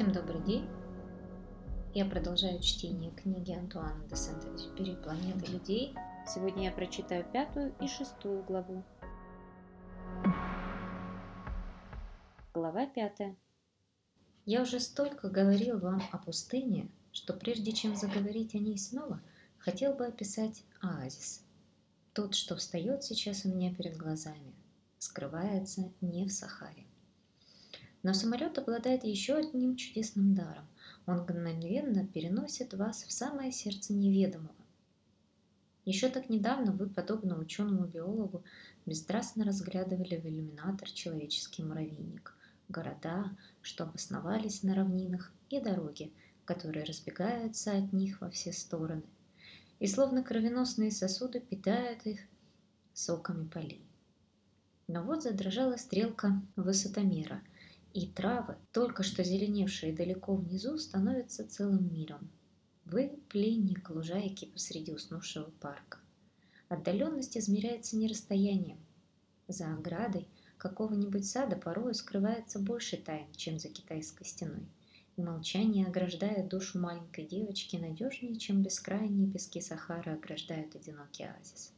Всем добрый день. Я продолжаю чтение книги Антуана де Сент-Экзюпери «Планета людей». Сегодня я прочитаю пятую и шестую главу. Глава пятая. Я уже столько говорил вам о пустыне, что прежде чем заговорить о ней снова, хотел бы описать оазис. Тот, что встает сейчас у меня перед глазами, скрывается не в Сахаре. Но самолет обладает еще одним чудесным даром. Он мгновенно переносит вас в самое сердце неведомого. Еще так недавно вы, подобно ученому биологу, бесстрастно разглядывали в иллюминатор человеческий муравейник, города, что обосновались на равнинах, и дороги, которые разбегаются от них во все стороны, и словно кровеносные сосуды питают их соками полей. Но вот задрожала стрелка высотомера, и травы, только что зеленевшие далеко внизу, становятся целым миром. Вы – пленник лужайки посреди уснувшего парка. Отдаленность измеряется не расстоянием. За оградой какого-нибудь сада порою скрывается больше тайн, чем за китайской стеной. И молчание ограждает душу маленькой девочки надежнее, чем бескрайние пески Сахары ограждают одинокий оазис.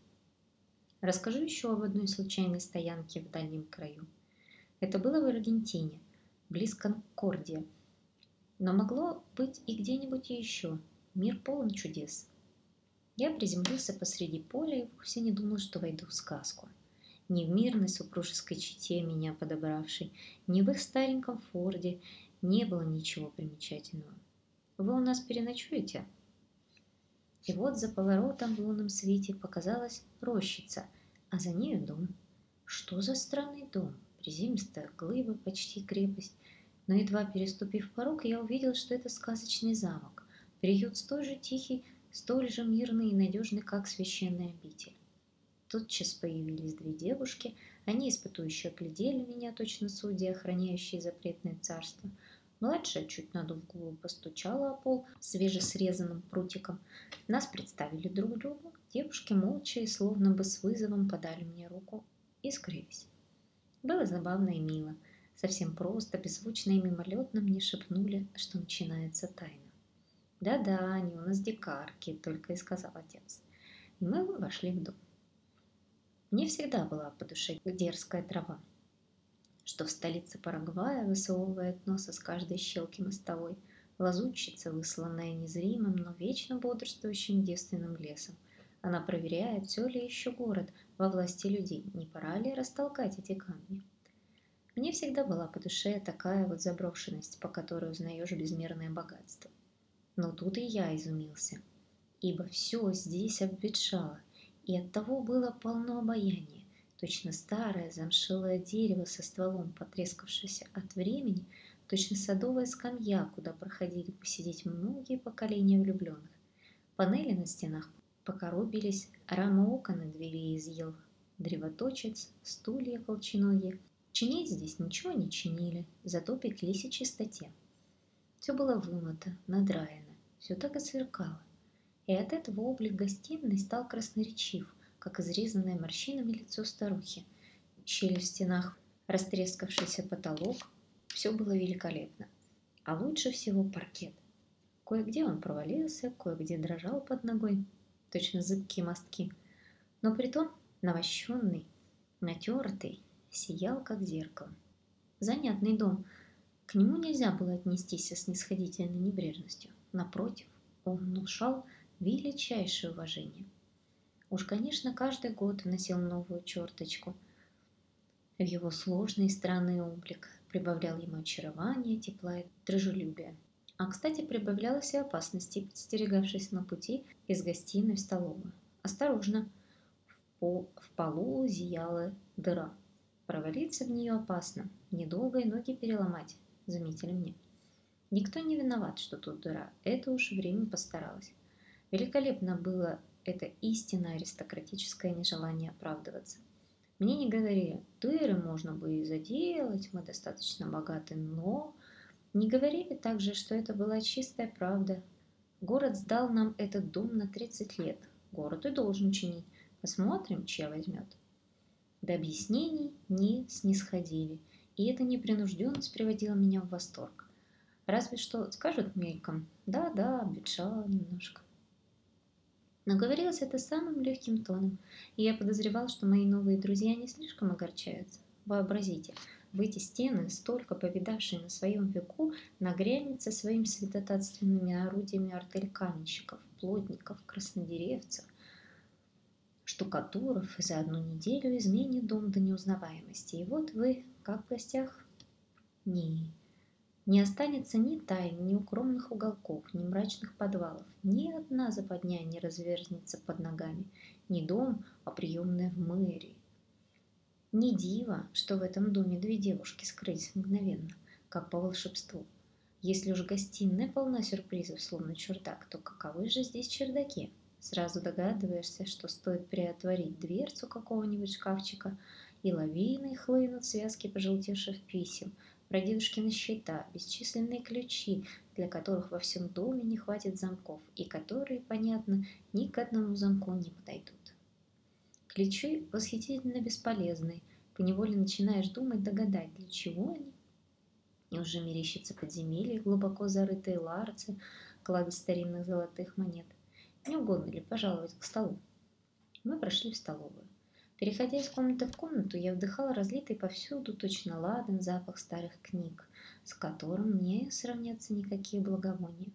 Расскажу еще об одной случайной стоянке в дальнем краю – это было в Аргентине, близ Конкордия. Но могло быть и где-нибудь еще. Мир полон чудес. Я приземлился посреди поля и вовсе не думал, что войду в сказку. Ни в мирной супружеской чете меня подобравшей, ни в их стареньком форде не было ничего примечательного. Вы у нас переночуете? И вот за поворотом в лунном свете показалась рощица, а за нею дом. Что за странный дом? приземистая глыба, почти крепость. Но едва переступив порог, я увидел, что это сказочный замок, приют столь же тихий, столь же мирный и надежный, как священный обитель. Тотчас появились две девушки, они испытующе оглядели меня, точно судьи, охраняющие запретное царство. Младшая, чуть надув губу, постучала о пол свежесрезанным прутиком. Нас представили друг другу. Девушки молча и словно бы с вызовом подали мне руку и скрылись. Было забавно и мило. Совсем просто, беззвучно и мимолетно мне шепнули, что начинается тайна. «Да-да, они у нас дикарки», — только и сказал отец. мы вошли в дом. Мне всегда была по душе дерзкая трава, что в столице Парагвая высовывает нос из каждой щелки мостовой, лазутчица, высланная незримым, но вечно бодрствующим девственным лесом. Она проверяет, все ли еще город во власти людей, не пора ли растолкать эти камни. Мне всегда была по душе такая вот заброшенность, по которой узнаешь безмерное богатство. Но тут и я изумился, ибо все здесь обветшало, и оттого было полно обаяния, точно старое замшелое дерево со стволом, потрескавшееся от времени, точно садовая скамья, куда проходили посидеть многие поколения влюбленных. Панели на стенах Покоробились, рама окон и двери изъел, древоточец, стулья колченогие. Чинить здесь ничего не чинили, зато пеклись и чистоте. Все было вымыто, надраено, все так и сверкало. И от этого облик гостиной стал красноречив, как изрезанное морщинами лицо старухи. Щели в стенах, растрескавшийся потолок, все было великолепно. А лучше всего паркет. Кое-где он провалился, кое-где дрожал под ногой, точно зыбкие мостки, но притом навощенный, натертый, сиял, как зеркало. Занятный дом. К нему нельзя было отнестись со снисходительной небрежностью. Напротив, он внушал величайшее уважение. Уж, конечно, каждый год вносил новую черточку в его сложный и странный облик, прибавлял ему очарование, тепла и дружелюбия. А, кстати, прибавлялось и опасности, подстерегавшись на пути из гостиной в столовую. Осторожно! В, в полу зияла дыра. Провалиться в нее опасно, недолго и ноги переломать, заметили мне. Никто не виноват, что тут дыра, это уж время постаралось. Великолепно было это истинно аристократическое нежелание оправдываться. Мне не говорили, дыры можно бы и заделать, мы достаточно богаты, но не говорили также, что это была чистая правда. Город сдал нам этот дом на 30 лет. Город и должен чинить. Посмотрим, чья возьмет. До объяснений не снисходили, и эта непринужденность приводила меня в восторг. Разве что скажут мельком «да-да, обветшала немножко». Но говорилось это самым легким тоном, и я подозревал, что мои новые друзья не слишком огорчаются. Вообразите, в эти стены, столько повидавшие на своем веку, нагрянет со своими святотатственными орудиями артель каменщиков, плотников, краснодеревцев, штукатуров и за одну неделю изменит дом до неузнаваемости. И вот вы, как в гостях? Не, не останется ни тайн, ни укромных уголков, ни мрачных подвалов. Ни одна западня не разверзнется под ногами. Не дом, а приемная в мэрии. Не диво, что в этом доме две девушки скрылись мгновенно, как по волшебству. Если уж гостиная полна сюрпризов, словно чердак, то каковы же здесь чердаки? Сразу догадываешься, что стоит приотворить дверцу какого-нибудь шкафчика, и лавиной хлынут связки пожелтевших писем – про дедушкины счета, бесчисленные ключи, для которых во всем доме не хватит замков и которые, понятно, ни к одному замку не подойдут. Ключи восхитительно бесполезны, поневоле начинаешь думать, догадать, для чего они. И уже мерещится подземелье, глубоко зарытые ларцы, клады старинных золотых монет. Не угодно ли пожаловать к столу? Мы прошли в столовую. Переходя из комнаты в комнату, я вдыхала разлитый повсюду точно ладан запах старых книг, с которым не сравнятся никакие благовония.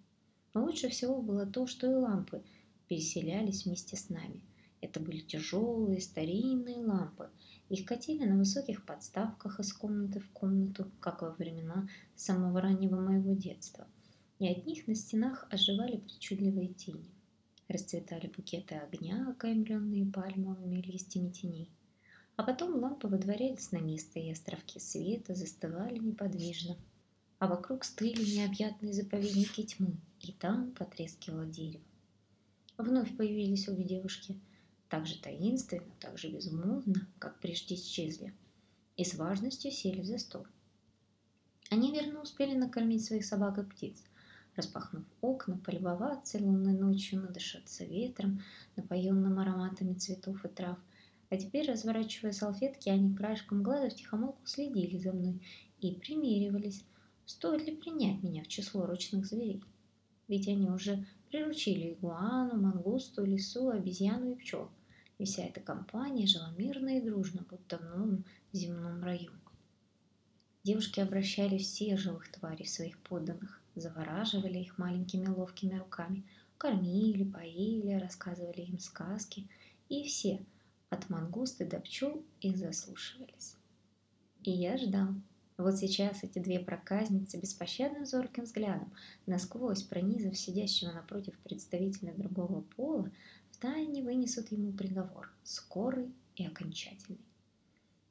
Но лучше всего было то, что и лампы переселялись вместе с нами. Это были тяжелые старинные лампы. Их катили на высоких подставках из комнаты в комнату, как во времена самого раннего моего детства. И от них на стенах оживали причудливые тени расцветали букеты огня, окаймленные пальмовыми листьями теней. А потом лампы выдворялись на место, и островки света застывали неподвижно. А вокруг стыли необъятные заповедники тьмы, и там потрескивало дерево. Вновь появились обе девушки, так же таинственно, так же безмолвно, как прежде исчезли, и с важностью сели за стол. Они верно успели накормить своих собак и птиц – распахнув окна, полюбоваться лунной ночью, надышаться ветром, напоенным ароматами цветов и трав. А теперь, разворачивая салфетки, они краешком глаза втихомолку следили за мной и примеривались, стоит ли принять меня в число ручных зверей. Ведь они уже приручили игуану, мангусту, лису, обезьяну и пчел. И вся эта компания жила мирно и дружно, будто в новом земном раю. Девушки обращали всех живых тварей своих подданных завораживали их маленькими ловкими руками, кормили, поили, рассказывали им сказки, и все, от мангусты до пчел, их заслушивались. И я ждал. Вот сейчас эти две проказницы беспощадным зорким взглядом, насквозь пронизав сидящего напротив представителя другого пола, втайне вынесут ему приговор, скорый и окончательный.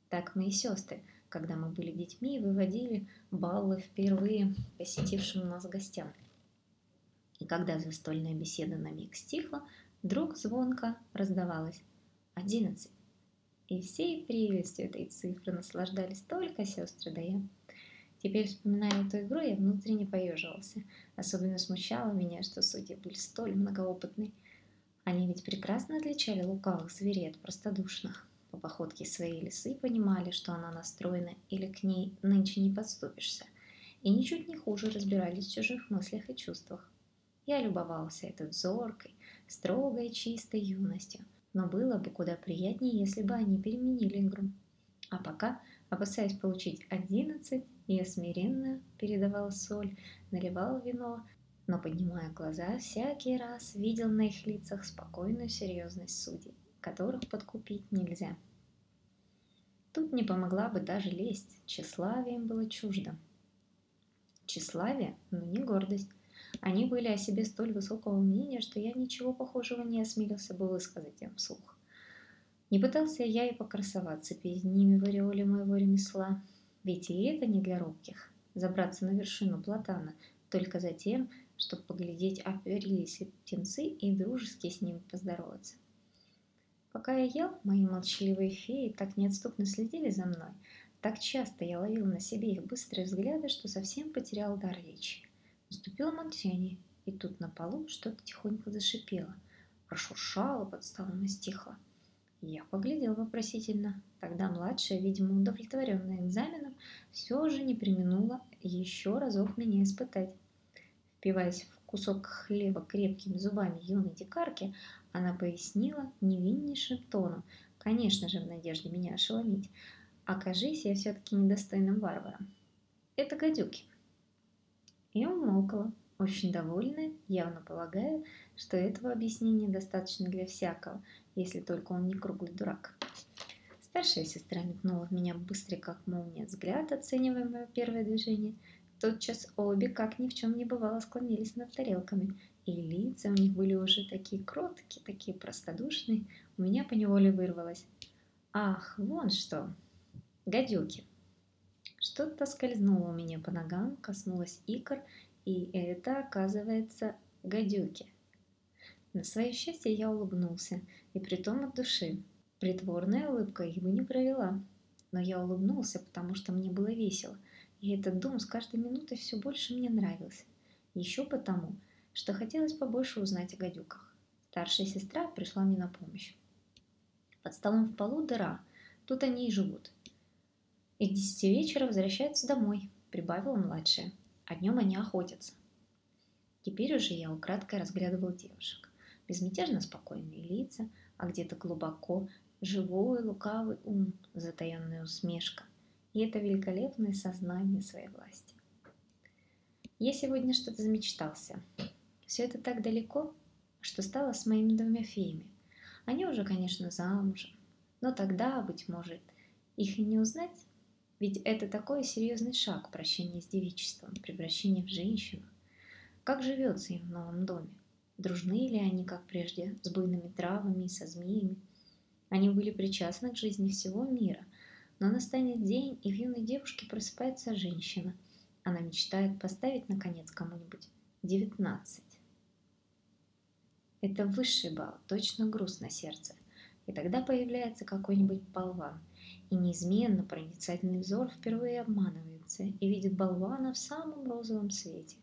Так мои сестры – когда мы были детьми, выводили баллы впервые посетившим нас гостям. И когда застольная беседа на миг стихла, вдруг звонко раздавалось «одиннадцать». И всей прелестью этой цифры наслаждались только сестры да я. Теперь, вспоминая эту игру, я внутренне поеживался. Особенно смущало меня, что судьи были столь многоопытны. Они ведь прекрасно отличали лукавых зверей от простодушных по походке своей лисы понимали, что она настроена или к ней нынче не подступишься, и ничуть не хуже разбирались в чужих мыслях и чувствах. Я любовался этой зоркой, строгой, чистой юностью, но было бы куда приятнее, если бы они переменили игру. А пока, опасаясь получить одиннадцать, я смиренно передавал соль, наливал вино, но, поднимая глаза, всякий раз видел на их лицах спокойную серьезность судей которых подкупить нельзя. Тут не помогла бы даже лесть, тщеславие им было чуждо. Тщеславие, но не гордость. Они были о себе столь высокого мнения, что я ничего похожего не осмелился бы высказать им вслух. Не пытался я и покрасоваться перед ними в ореоле моего ремесла, ведь и это не для робких. Забраться на вершину платана только за тем, чтобы поглядеть, оперились птенцы и дружески с ними поздороваться. Пока я ел, мои молчаливые феи так неотступно следили за мной, так часто я ловил на себе их быстрые взгляды, что совсем потерял дар речи. Наступило молчание, и тут на полу что-то тихонько зашипело, прошуршало под столом и стихло. Я поглядел вопросительно. Тогда младшая, видимо, удовлетворенная экзаменом, все же не применула еще разок меня испытать. Впиваясь в кусок хлеба крепкими зубами юной дикарки, она пояснила невиннейшим тоном, конечно же, в надежде меня ошеломить, окажись я все-таки недостойным варваром. Это гадюки. Я умолкала, очень довольная, явно полагая, что этого объяснения достаточно для всякого, если только он не круглый дурак. Старшая сестра метнула в меня быстрый, как молния, взгляд, оценивая мое первое движение. Тотчас обе, как ни в чем не бывало, склонились над тарелками, и лица у них были уже такие кроткие, такие простодушные, у меня поневоле вырвалось. Ах, вон что! Гадюки! Что-то скользнуло у меня по ногам, коснулось икр, и это, оказывается, гадюки. На свое счастье я улыбнулся, и притом от души. Притворная улыбка бы не провела. Но я улыбнулся, потому что мне было весело, и этот дом с каждой минутой все больше мне нравился. Еще потому, что хотелось побольше узнать о гадюках. Старшая сестра пришла мне на помощь. Под столом в полу дыра, тут они и живут. И к десяти вечера возвращаются домой, прибавила младшая, а днем они охотятся. Теперь уже я украдкой разглядывал девушек безмятежно спокойные лица, а где-то глубоко живой лукавый ум, затаенная усмешка и это великолепное сознание своей власти. Я сегодня что-то замечтался. Все это так далеко, что стало с моими двумя феями. Они уже, конечно, замужем, но тогда, быть может, их и не узнать, ведь это такой серьезный шаг прощения с девичеством, превращения в женщину. Как живется им в новом доме? Дружны ли они, как прежде, с буйными травами и со змеями? Они были причастны к жизни всего мира, но настанет день, и в юной девушке просыпается женщина. Она мечтает поставить, наконец, кому-нибудь девятнадцать. Это высший бал, точно груз на сердце. И тогда появляется какой-нибудь болван, и неизменно проницательный взор впервые обманывается и видит болвана в самом розовом свете.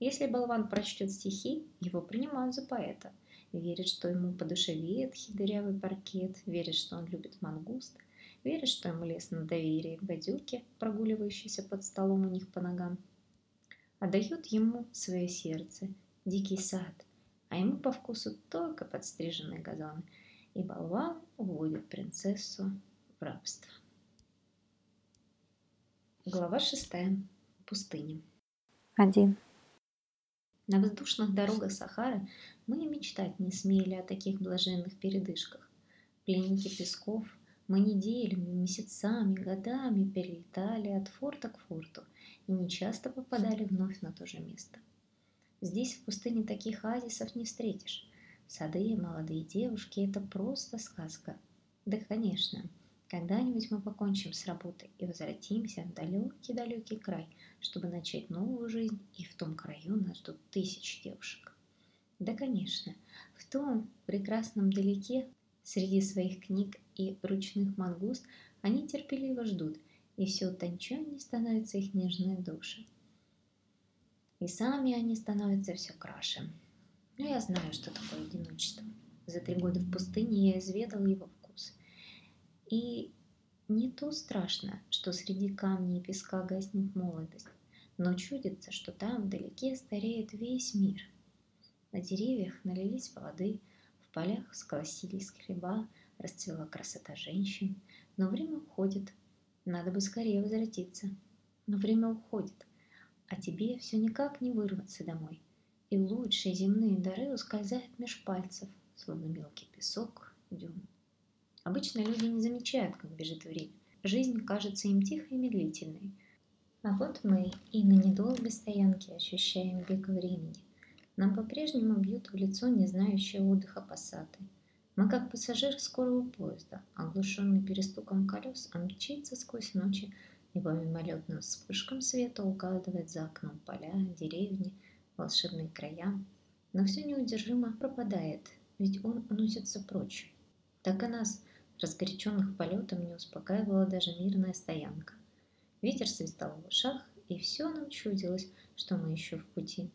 Если болван прочтет стихи, его принимают за поэта. Верит, что ему по душе ветхий дырявый паркет, верит, что он любит мангуст, верит, что ему лестно доверие гадюке, прогуливающейся под столом у них по ногам. Отдают ему свое сердце, дикий сад, а ему по вкусу только подстриженные газоны, и болван уводит принцессу в рабство. Глава шестая. Пустыня. Один. На воздушных дорогах Сахары мы и мечтать не смели о таких блаженных передышках. Пленники песков, мы неделями, месяцами, годами перелетали от форта к форту и нечасто попадали вновь на то же место. Здесь в пустыне таких оазисов не встретишь. Сады, молодые девушки – это просто сказка. Да, конечно, когда-нибудь мы покончим с работой и возвратимся в далекий-далекий край, чтобы начать новую жизнь, и в том краю нас ждут тысячи девушек. Да, конечно, в том прекрасном далеке, среди своих книг и ручных мангуст, они терпеливо ждут, и все утонченнее становятся их нежные души. И сами они становятся все краше. Но я знаю, что такое одиночество. За три года в пустыне я изведал его и не то страшно, что среди камней и песка гаснет молодость, но чудится, что там вдалеке стареет весь мир. На деревьях налились плоды, в полях сколосились хлеба, расцвела красота женщин, но время уходит, надо бы скорее возвратиться. Но время уходит, а тебе все никак не вырваться домой. И лучшие земные дары ускользают меж пальцев, словно мелкий песок, дюн. Обычно люди не замечают, как бежит время. Жизнь кажется им тихой и медлительной. А вот мы и на недолгой стоянке ощущаем бег времени. Нам по-прежнему бьют в лицо не знающие отдыха пассаты. Мы как пассажиры скорого поезда, оглушенный перестуком колес, он мчится сквозь ночи и по мимолетным вспышкам света угадывает за окном поля, деревни, волшебные края. Но все неудержимо пропадает, ведь он уносится прочь. Так и нас Разгоряченных полетом не успокаивала даже мирная стоянка. Ветер свистал в ушах, и все нам чудилось, что мы еще в пути.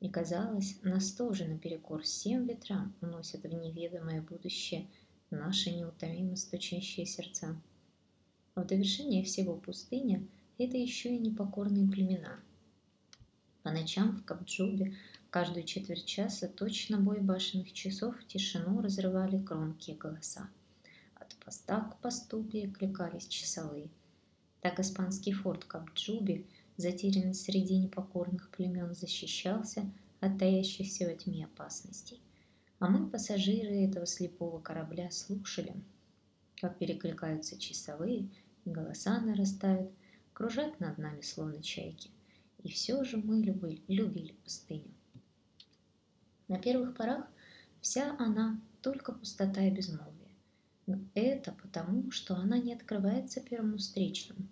И казалось, нас тоже наперекор всем ветрам уносят в неведомое будущее наши неутомимо стучащие сердца. В довершение всего пустыня – это еще и непокорные племена. По ночам в Кабджубе каждую четверть часа точно бой башенных часов тишину разрывали громкие голоса. От поста к посту перекликались часовые. Так испанский форт Кабджуби, затерянный среди непокорных племен, защищался от таящихся во тьме опасностей. А мы, пассажиры этого слепого корабля, слушали, как перекликаются часовые, голоса нарастают, кружат над нами словно чайки. И все же мы любили, любили пустыню. На первых порах вся она только пустота и безмолвие. Но это потому, что она не открывается первому встречному.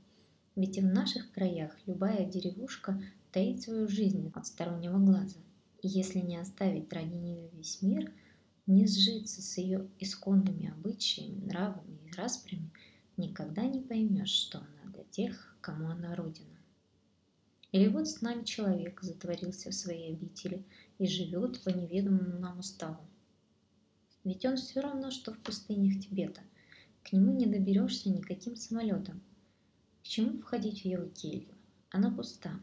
Ведь и в наших краях любая деревушка таит свою жизнь от стороннего глаза. И если не оставить ради нее весь мир, не сжиться с ее исконными обычаями, нравами и распрями, никогда не поймешь, что она для тех, кому она родина. Или вот с нами человек затворился в своей обители и живет по неведомому нам уставу. Ведь он все равно, что в пустынях Тибета. К нему не доберешься никаким самолетом. К чему входить в его келью? Она пуста.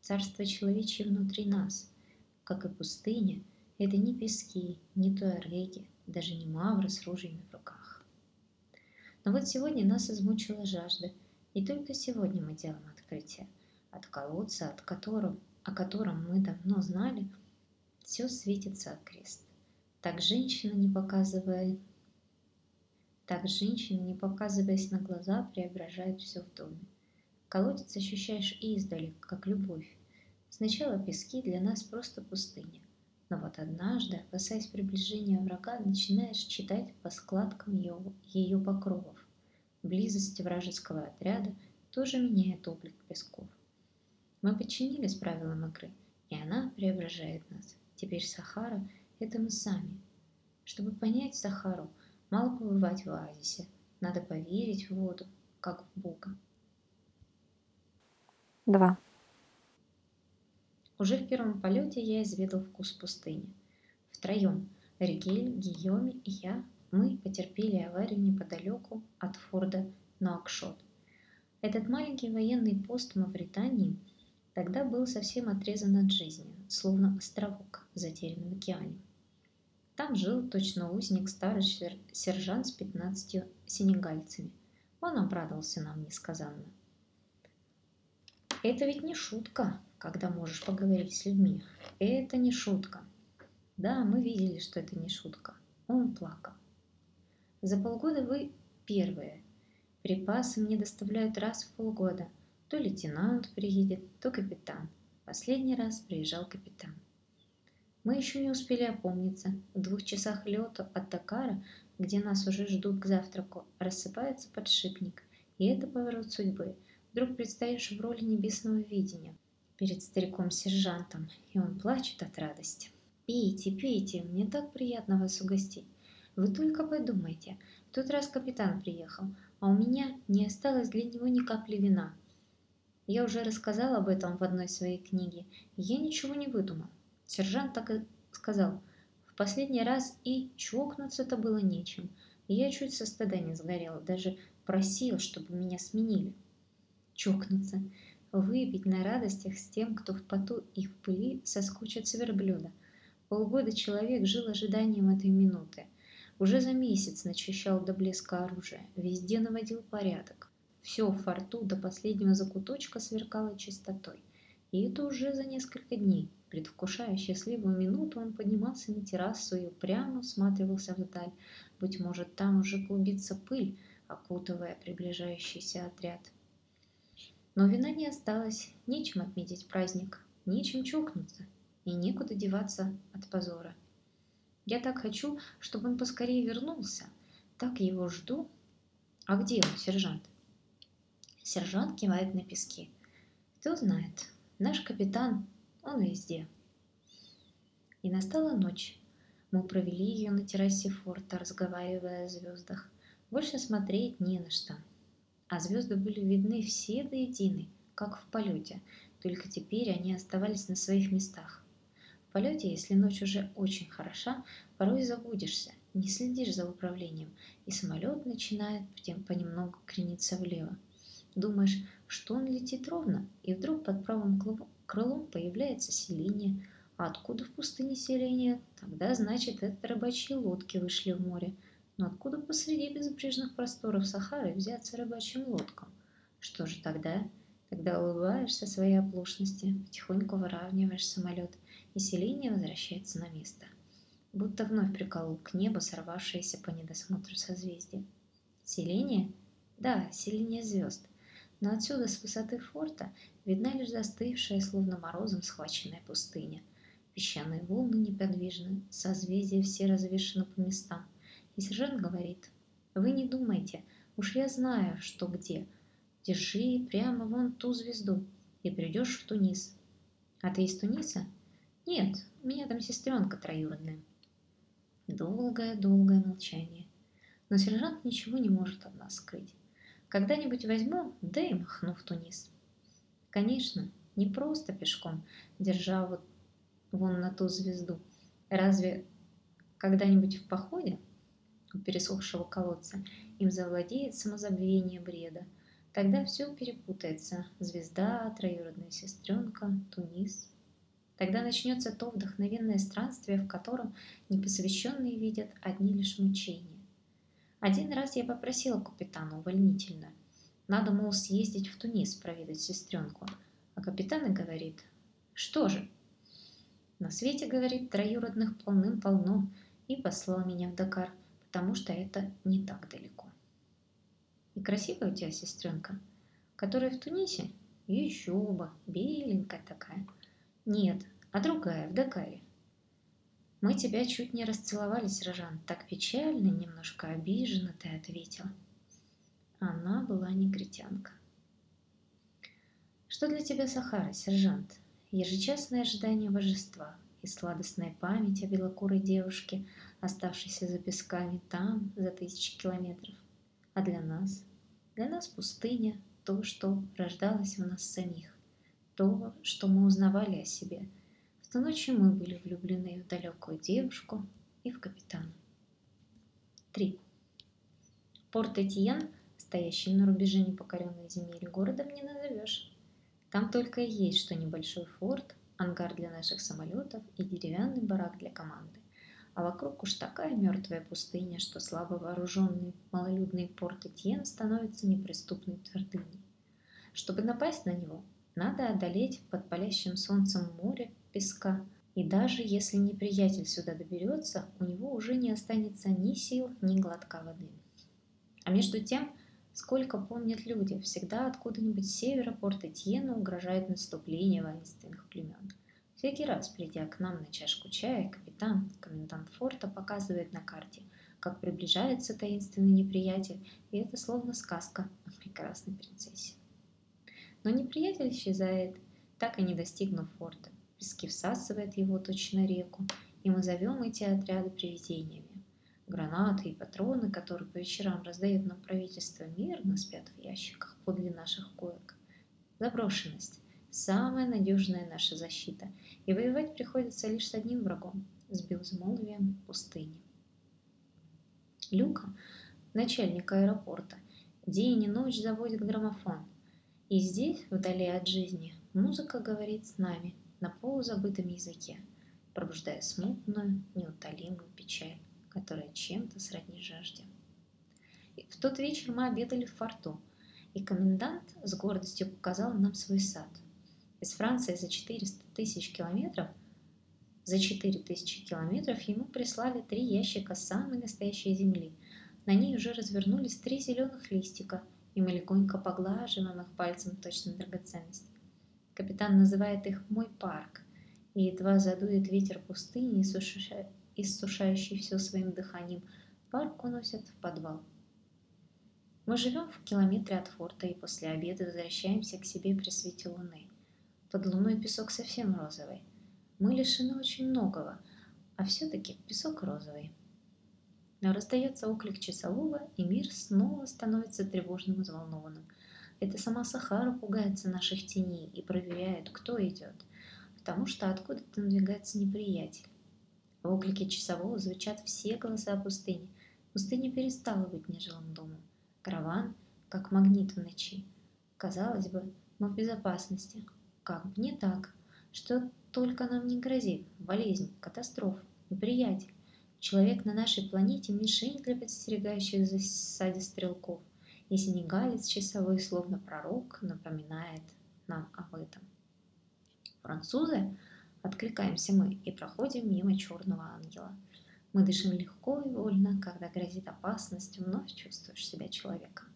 Царство человечье внутри нас. Как и пустыня, это не пески, не туареги, даже не мавры с ружьями в руках. Но вот сегодня нас измучила жажда, и только сегодня мы делаем открытие. От колодца, от которого, о котором мы давно знали, все светится от крест. Так женщина, не показывая, так женщина, не показываясь на глаза, преображает все в доме. Колодец ощущаешь издали, как любовь. Сначала пески для нас просто пустыня. Но вот однажды, опасаясь приближения врага, начинаешь читать по складкам ее, ее покровов. Близость вражеского отряда тоже меняет облик песков. Мы подчинились правилам игры, и она преображает нас. Теперь Сахара – это мы сами. Чтобы понять Сахару, мало побывать в оазисе. Надо поверить в воду, как в Бога. 2. Уже в первом полете я изведал вкус пустыни. Втроем, Ригель, Гийоми и я, мы потерпели аварию неподалеку от форда Нуакшот. Этот маленький военный пост Мавритании тогда был совсем отрезан от жизни, словно островок, затерянный в океане. Там жил точно узник старый сержант с пятнадцатью сенегальцами. Он обрадовался нам несказанно. Это ведь не шутка, когда можешь поговорить с людьми. Это не шутка. Да, мы видели, что это не шутка. Он плакал. За полгода вы первые. Припасы мне доставляют раз в полгода. То лейтенант приедет, то капитан. Последний раз приезжал капитан. Мы еще не успели опомниться. В двух часах лета от Дакара, где нас уже ждут к завтраку, рассыпается подшипник. И это поворот судьбы. Вдруг предстоишь в роли небесного видения перед стариком-сержантом, и он плачет от радости. «Пейте, пейте, мне так приятно вас угостить. Вы только подумайте, в тот раз капитан приехал, а у меня не осталось для него ни капли вина. Я уже рассказал об этом в одной своей книге, и я ничего не выдумал. Сержант так и сказал. В последний раз и чокнуться-то было нечем. Я чуть со стыда не сгорела, даже просил, чтобы меня сменили. Чокнуться. Выпить на радостях с тем, кто в поту и в пыли соскучится верблюда. Полгода человек жил ожиданием этой минуты. Уже за месяц начищал до блеска оружие, везде наводил порядок. Все в форту до последнего закуточка сверкало чистотой. И это уже за несколько дней. Предвкушая счастливую минуту, он поднимался на террасу и упрямо всматривался вдаль. Быть может, там уже клубится пыль, окутывая приближающийся отряд. Но вина не осталось, нечем отметить праздник, нечем чокнуться и некуда деваться от позора. Я так хочу, чтобы он поскорее вернулся. Так его жду. А где он, сержант? Сержант кивает на пески. Кто знает, наш капитан он везде. И настала ночь. Мы провели ее на террасе форта, разговаривая о звездах. Больше смотреть не на что. А звезды были видны все до единой, как в полете, только теперь они оставались на своих местах. В полете, если ночь уже очень хороша, порой забудешься, не следишь за управлением, и самолет начинает понемногу крениться влево. Думаешь, что он летит ровно, и вдруг под правым крылом появляется селение. А откуда в пустыне селение? Тогда, значит, это рыбачьи лодки вышли в море. Но откуда посреди безбрежных просторов Сахары взяться рыбачьим лодкам? Что же тогда? Тогда улыбаешься своей оплошности, потихоньку выравниваешь самолет, и селение возвращается на место. Будто вновь приколол к небу сорвавшееся по недосмотру созвездие. Селение? Да, селение звезд. Но отсюда, с высоты форта, видна лишь застывшая, словно морозом схваченная пустыня. Песчаные волны неподвижны, созвездия все развешаны по местам. И сержант говорит, «Вы не думайте, уж я знаю, что где. Держи прямо вон ту звезду, и придешь в Тунис». «А ты из Туниса?» «Нет, у меня там сестренка троюродная». Долгое-долгое молчание. Но сержант ничего не может от нас скрыть. Когда-нибудь возьму, да и махну в Тунис. Конечно, не просто пешком, держа вот вон на ту звезду. Разве когда-нибудь в походе у пересохшего колодца им завладеет самозабвение бреда? Тогда все перепутается. Звезда, троюродная сестренка, Тунис. Тогда начнется то вдохновенное странствие, в котором непосвященные видят одни лишь мучения. Один раз я попросила капитана увольнительно. Надо, мол, съездить в Тунис проведать сестренку. А капитан и говорит, что же? На свете, говорит, троюродных полным-полно, и послал меня в Дакар, потому что это не так далеко. И красивая у тебя сестренка, которая в Тунисе? Еще бы, беленькая такая. Нет, а другая в Дакаре. Мы тебя чуть не расцеловали, сержант. Так печально, немножко обиженно ты ответил. Она была негритянка. Что для тебя Сахара, сержант? Ежечасное ожидание божества и сладостная память о белокурой девушке, оставшейся за песками там, за тысячи километров. А для нас? Для нас пустыня, то, что рождалось в нас самих, то, что мы узнавали о себе – ту ночь мы были влюблены в далекую девушку и в капитана. 3. Порт Этьен, стоящий на рубеже непокоренной земель, городом не назовешь. Там только и есть что небольшой форт, ангар для наших самолетов и деревянный барак для команды. А вокруг уж такая мертвая пустыня, что слабо вооруженный малолюдный порт Этьен становится неприступной твердыней. Чтобы напасть на него, надо одолеть под палящим солнцем море песка. И даже если неприятель сюда доберется, у него уже не останется ни сил, ни глотка воды. А между тем, сколько помнят люди, всегда откуда-нибудь с севера порт Этьена угрожает наступление воинственных племен. Всякий раз, придя к нам на чашку чая, капитан, комендант форта показывает на карте, как приближается таинственный неприятель, и это словно сказка о прекрасной принцессе. Но неприятель исчезает, так и не достигнув форта пески всасывает его точно реку, и мы зовем эти отряды привидениями. Гранаты и патроны, которые по вечерам раздает нам правительство, мирно спят в ящиках подле наших коек. Заброшенность – самая надежная наша защита, и воевать приходится лишь с одним врагом – с безмолвием пустыни. Люка, начальник аэропорта, день и ночь заводит граммофон. И здесь, вдали от жизни, музыка говорит с нами – на полузабытом языке, пробуждая смутную, неутолимую печаль, которая чем-то сродни жажде. И в тот вечер мы обедали в форту, и комендант с гордостью показал нам свой сад. Из Франции за 400 тысяч километров за 4 тысячи километров ему прислали три ящика самой настоящей земли. На ней уже развернулись три зеленых листика, и мы легонько поглаживаем их пальцем точно драгоценность. Капитан называет их «мой парк», и едва задует ветер пустыни, иссушающий все своим дыханием, парк уносят в подвал. Мы живем в километре от форта и после обеда возвращаемся к себе при свете луны. Под луной песок совсем розовый. Мы лишены очень многого, а все-таки песок розовый. Но раздается оклик часового, и мир снова становится тревожным и взволнованным – это сама Сахара пугается наших теней и проверяет, кто идет, потому что откуда-то надвигается неприятель. В оклике часового звучат все голоса пустыни. Пустыня перестала быть нежилым домом. Караван, как магнит в ночи. Казалось бы, мы в безопасности. Как бы не так. Что только нам не грозит. Болезнь, катастрофа, неприятель. Человек на нашей планете – мишень для подстерегающих в засаде стрелков. И сенегалец часовой, словно пророк, напоминает нам об этом. Французы? Откликаемся мы и проходим мимо черного ангела. Мы дышим легко и вольно, когда грозит опасность, вновь чувствуешь себя человеком.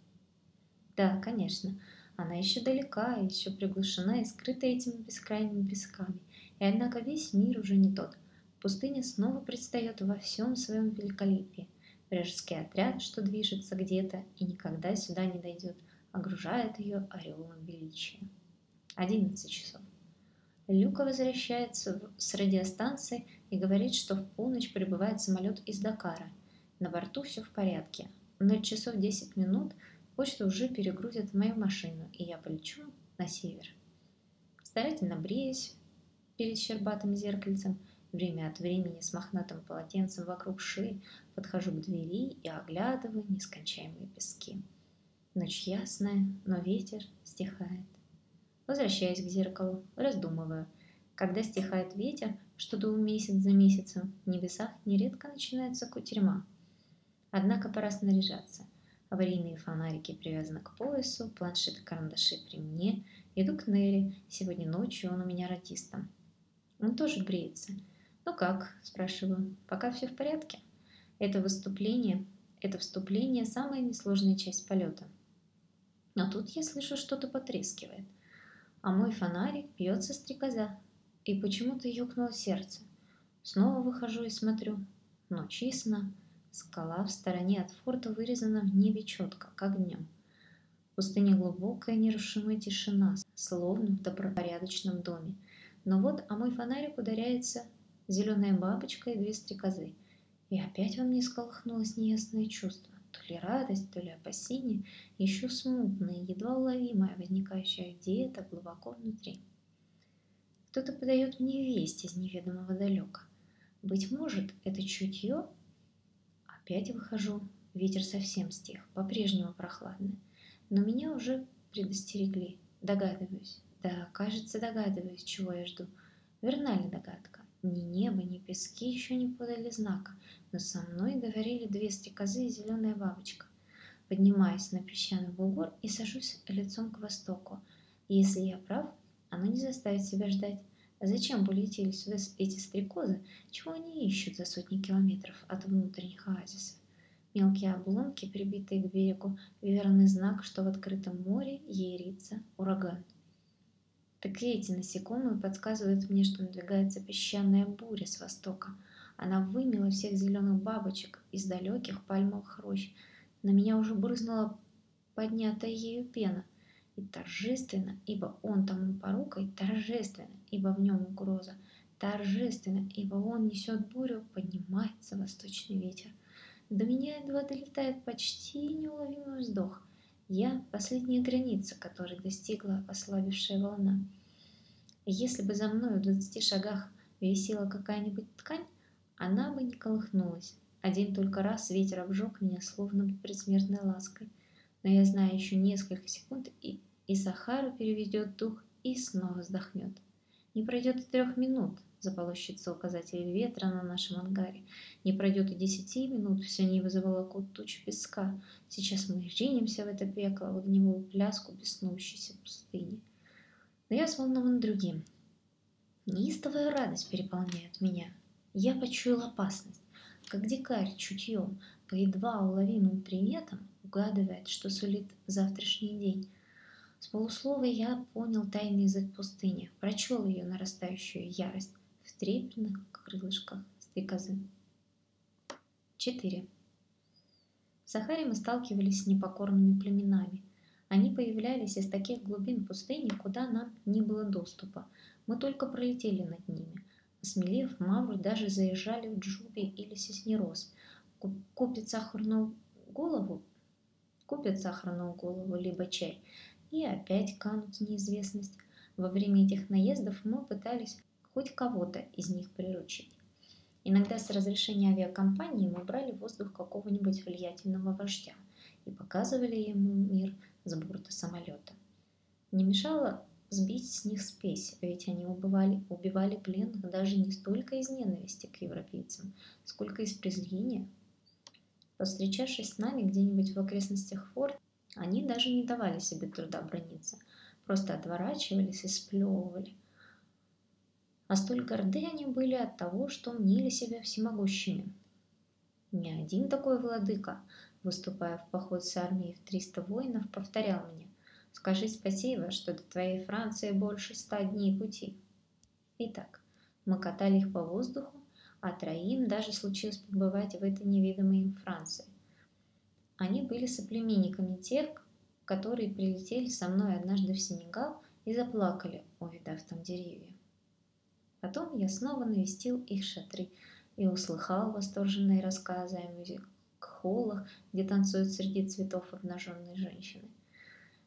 Да, конечно, она еще далека, еще приглушена и скрыта этими бескрайними песками. И однако весь мир уже не тот. Пустыня снова предстает во всем своем великолепии. Вражеский отряд, что движется где-то и никогда сюда не дойдет, огружает ее ореолом величия. 11 часов. Люка возвращается с радиостанции и говорит, что в полночь прибывает самолет из Дакара. На борту все в порядке. В 0 часов 10 минут почту уже перегрузят в мою машину, и я полечу на север. Старательно бреюсь перед щербатым зеркальцем, время от времени с мохнатым полотенцем вокруг шеи подхожу к двери и оглядываю нескончаемые пески. Ночь ясная, но ветер стихает. Возвращаясь к зеркалу, раздумываю. Когда стихает ветер, что дул месяц за месяцем, в небесах нередко начинается кутерьма. Однако пора снаряжаться. Аварийные фонарики привязаны к поясу, планшет и карандаши при мне. Иду к Нерри. Сегодня ночью он у меня радистом. Он тоже бреется. «Ну как?» – спрашиваю. «Пока все в порядке?» Это выступление, это вступление – самая несложная часть полета. Но тут я слышу, что-то потрескивает а мой фонарик бьется стрекоза. И почему-то ёкнуло сердце. Снова выхожу и смотрю. Ночь ясна. Скала в стороне от форта вырезана в небе четко, как днем. В пустыне глубокая нерушимая тишина, словно в добропорядочном доме. Но вот, а мой фонарик ударяется зеленая бабочка и две стрекозы. И опять во мне сколыхнулось неясное чувство. То ли радость, то ли опасение, еще смутное, едва уловимое, возникающее где-то глубоко внутри. Кто-то подает мне весть из неведомого далека. Быть может, это чутье? Опять выхожу. Ветер совсем стих, по-прежнему прохладный. Но меня уже предостерегли. Догадываюсь. Да, кажется, догадываюсь, чего я жду. Верна ли догадка? Ни небо, ни пески еще не подали знака, но со мной говорили две стрекозы и зеленая бабочка. Поднимаюсь на песчаный бугор и сажусь лицом к востоку. Если я прав, оно не заставит себя ждать. А зачем полетели сюда эти стрекозы? Чего они ищут за сотни километров от внутренних оазисов? Мелкие обломки, прибитые к берегу, верный знак, что в открытом море ерится ураган. Так эти насекомые подсказывают мне, что надвигается песчаная буря с востока. Она вымела всех зеленых бабочек из далеких пальмовых рощ. На меня уже брызнула поднятая ею пена. И торжественно, ибо он тому порукой, торжественно, ибо в нем угроза, торжественно, ибо он несет бурю, поднимается восточный ветер. До меня едва долетает почти неуловимый вздох. Я – последняя граница, которой достигла ослабившая волна. И если бы за мной в двадцати шагах висела какая-нибудь ткань, она бы не колыхнулась. Один только раз ветер обжег меня, словно предсмертной лаской. Но я знаю еще несколько секунд, и, и Сахара переведет дух и снова вздохнет. Не пройдет и трех минут, заполощется указатель ветра на нашем ангаре. Не пройдет и десяти минут, все небо заволокут туч песка. Сейчас мы ринемся в это пекло, в огневую пляску беснующейся пустыни. Но я взволнован другим. Неистовая радость переполняет меня. Я почуял опасность, как дикарь чутьем, по едва уловимым приметам, угадывает, что сулит завтрашний день. С полуслова я понял тайный язык пустыни, прочел ее нарастающую ярость в трепетных крылышках стрекозы. 4. В Сахаре мы сталкивались с непокорными племенами. Они появлялись из таких глубин пустыни, куда нам не было доступа. Мы только пролетели над ними. Осмелев, мавры даже заезжали в Джуби или Сеснерос. Купят сахарную голову, купят сахарную голову, либо чай, и опять канут в неизвестность. Во время этих наездов мы пытались хоть кого-то из них приручить. Иногда с разрешения авиакомпании мы брали воздух какого-нибудь влиятельного вождя и показывали ему мир с борта самолета. Не мешало сбить с них спесь, ведь они убивали, убивали пленных даже не столько из ненависти к европейцам, сколько из презрения. Повстречавшись с нами где-нибудь в окрестностях форта, они даже не давали себе труда брониться, просто отворачивались и сплевывали. А столь горды они были от того, что мнили себя всемогущими. Ни один такой владыка, выступая в поход с армией в 300 воинов, повторял мне Скажи спасибо, что до твоей Франции больше ста дней пути. Итак, мы катали их по воздуху, а троим даже случилось побывать в этой неведомой им Франции. Они были соплеменниками тех, которые прилетели со мной однажды в Сенегал и заплакали, увидав там деревья. Потом я снова навестил их шатры и услыхал восторженные рассказы о мюзик-холлах, где танцуют среди цветов обнаженные женщины.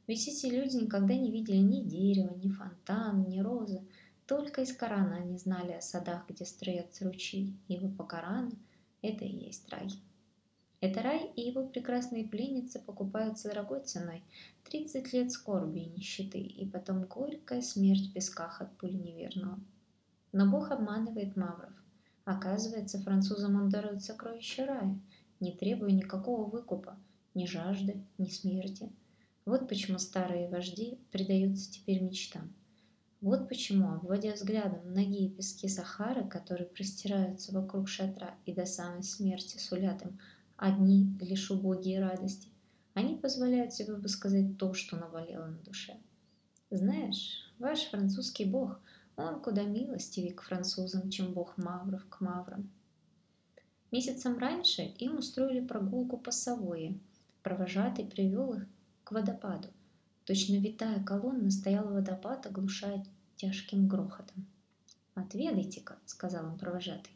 Ведь эти люди никогда не видели ни дерева, ни фонтана, ни розы. Только из Корана они знали о садах, где строятся ручьи, ибо по Корану это и есть рай. Это рай и его прекрасные пленницы покупаются дорогой ценой. 30 лет скорби и нищеты, и потом горькая смерть в песках от пули неверного. Но Бог обманывает мавров. Оказывается, французам он дарует сокровища рая, не требуя никакого выкупа, ни жажды, ни смерти – вот почему старые вожди предаются теперь мечтам. Вот почему, обводя взглядом многие пески Сахары, которые простираются вокруг шатра и до самой смерти сулят им одни лишь убогие радости, они позволяют себе высказать то, что навалило на душе. Знаешь, ваш французский бог, он куда милостивее к французам, чем бог мавров к маврам. Месяцем раньше им устроили прогулку по Савое. Провожатый привел их водопаду. Точно витая колонна стоял водопад, оглушая тяжким грохотом. «Отведайте-ка», — сказал он провожатый.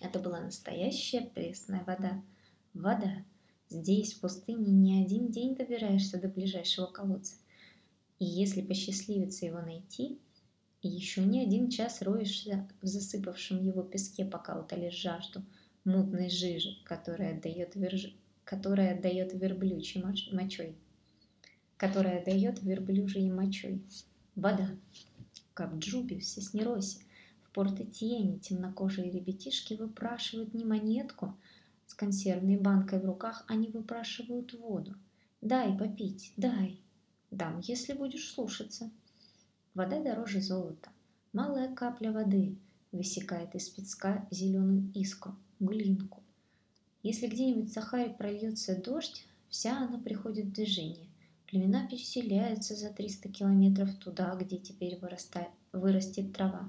Это была настоящая пресная вода. Вода. Здесь, в пустыне, не один день добираешься до ближайшего колодца. И если посчастливится его найти, еще не один час роешься в засыпавшем его песке, пока утолишь жажду мутной жижи, которая отдает верж которая отдает верблюжьей мочой. Которая дает верблюжьей мочой. Вода. Как в Джубе, в Сеснеросе, в Порт-Этьене темнокожие ребятишки выпрашивают не монетку с консервной банкой в руках, они выпрашивают воду. Дай попить, дай. Дам, если будешь слушаться. Вода дороже золота. Малая капля воды высекает из песка зеленую искру, глинку. Если где-нибудь в Сахаре прольется дождь, вся она приходит в движение. Племена переселяются за 300 километров туда, где теперь вырастает, вырастет трава.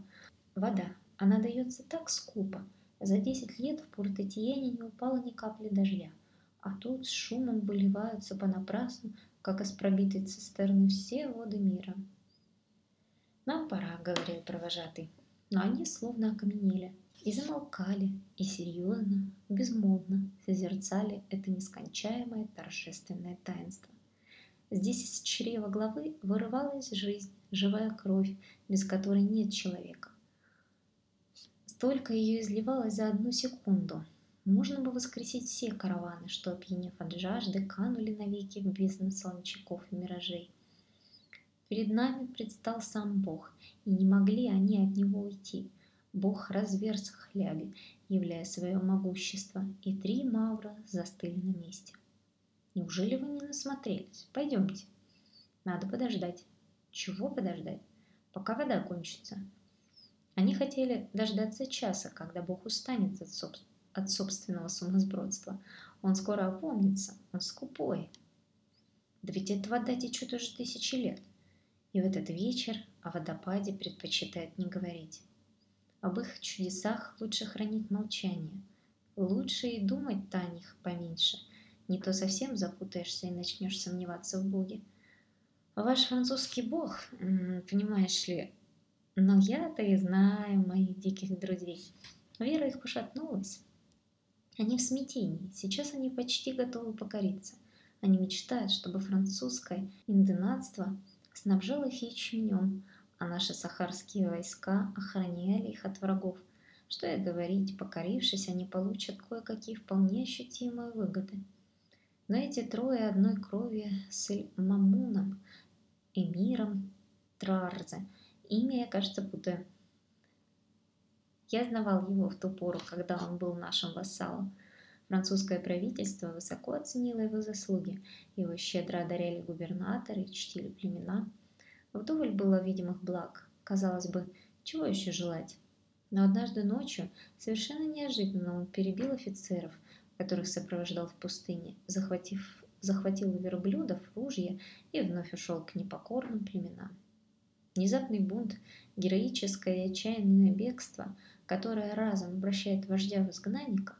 Вода, она дается так скупо. За 10 лет в Порт-Этьене не упало ни капли дождя. А тут с шумом выливаются понапрасну, как из пробитой цистерны, все воды мира. «Нам пора», — говорил провожатый, но они словно окаменели и замолкали, и серьезно, безмолвно созерцали это нескончаемое торжественное таинство. Здесь из чрева главы вырывалась жизнь, живая кровь, без которой нет человека. Столько ее изливалось за одну секунду. Можно бы воскресить все караваны, что, опьянев от жажды, канули навеки в бездну солончаков и миражей. Перед нами предстал сам Бог, и не могли они от него уйти – Бог разверз хляби, являя свое могущество, и три мавра застыли на месте. Неужели вы не насмотрелись? Пойдемте. Надо подождать. Чего подождать? Пока вода кончится. Они хотели дождаться часа, когда Бог устанет от, соб... от собственного сумасбродства. Он скоро опомнится, он скупой. Да ведь эта вода течет уже тысячи лет. И в этот вечер о водопаде предпочитает не говорить. Об их чудесах лучше хранить молчание. Лучше и думать-то о них поменьше. Не то совсем запутаешься и начнешь сомневаться в Боге. Ваш французский бог, понимаешь ли, но я-то и знаю моих диких друзей. Вера их пошатнулась. Они в смятении. Сейчас они почти готовы покориться. Они мечтают, чтобы французское инденатство снабжало их ячменем, а наши сахарские войска охраняли их от врагов, Что и говорить, покорившись, они получат кое-какие вполне ощутимые выгоды. Но эти трое одной крови с Мамуном, Эмиром, Трарзе, имя я, кажется, путаю. Я знавал его в ту пору, когда он был нашим вассалом. Французское правительство высоко оценило его заслуги, его щедро одаряли губернаторы, чтили племена. Вдоволь было видимых благ. Казалось бы, чего еще желать? Но однажды ночью, совершенно неожиданно, он перебил офицеров, которых сопровождал в пустыне, захватив, захватил верблюдов, ружья и вновь ушел к непокорным племенам. Внезапный бунт, героическое и отчаянное бегство, которое разом обращает вождя в изгнанника,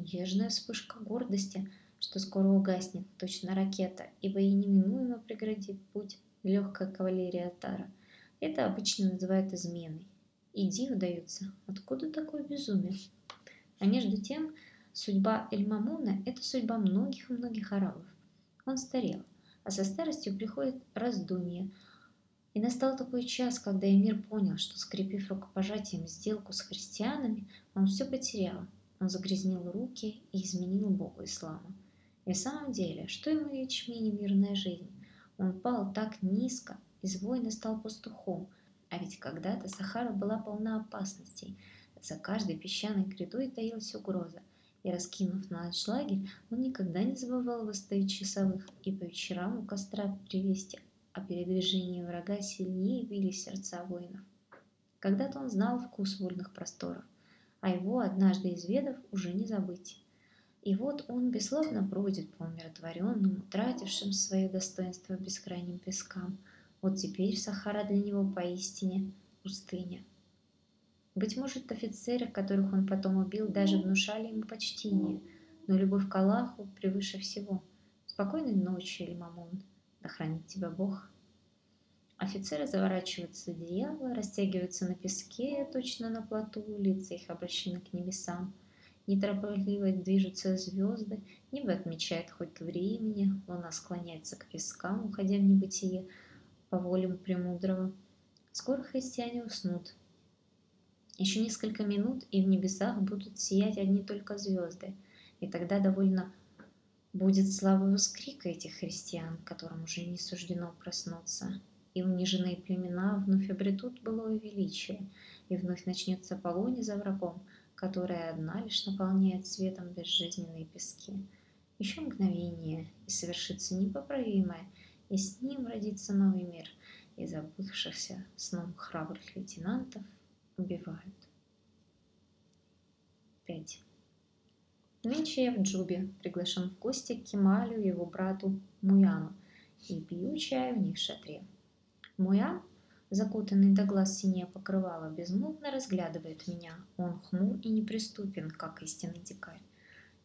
нежная вспышка гордости, что скоро угаснет, точно ракета, ибо и неминуемо преградит путь легкая кавалерия Атара. Это обычно называют изменой. Иди удается, откуда такое безумие? А между тем, судьба Эльмамуна – это судьба многих-многих арабов. Он старел, а со старостью приходит раздумье. И настал такой час, когда Эмир понял, что, скрепив рукопожатием сделку с христианами, он все потерял. Он загрязнил руки и изменил Богу ислама. И в самом деле, что ему ячмень и мирная жизнь? Он пал так низко, из воина стал пастухом – а ведь когда-то Сахара была полна опасностей. За каждой песчаной грядой таилась угроза. И раскинув на лагерь, он никогда не забывал выставить часовых и по вечерам у костра привести о передвижении врага сильнее били сердца воинов. Когда-то он знал вкус вольных просторов, а его, однажды изведав, уже не забыть. И вот он бесславно бродит по умиротворенным, утратившим свое достоинство бескрайним пескам – вот теперь Сахара для него поистине пустыня. Быть может, офицеры, которых он потом убил, даже внушали ему почтение, но любовь к Аллаху превыше всего. Спокойной ночи, Эльмамун, да хранит тебя Бог. Офицеры заворачиваются в одеяло, растягиваются на песке, точно на плоту, лица их обращены к небесам. Неторопливо движутся звезды, небо отмечает хоть времени, луна склоняется к пескам, уходя в небытие, по воле Премудрого. Скоро христиане уснут. Еще несколько минут, и в небесах будут сиять одни только звезды, и тогда довольно будет славы воскрика этих христиан, которым уже не суждено проснуться, и униженные племена вновь обретут былое величие, и вновь начнется погоня за врагом, которая одна лишь наполняет светом безжизненные пески. Еще мгновение, и совершится непоправимое – и с ним родится новый мир, и забывшихся сном храбрых лейтенантов убивают. 5. Нынче я в Джубе, приглашен в гости к Кемалю и его брату Муяну, и пью чай в них шатре. Муян, закутанный до глаз синее покрывало, безмутно разглядывает меня. Он хмур и неприступен, как истинный дикарь.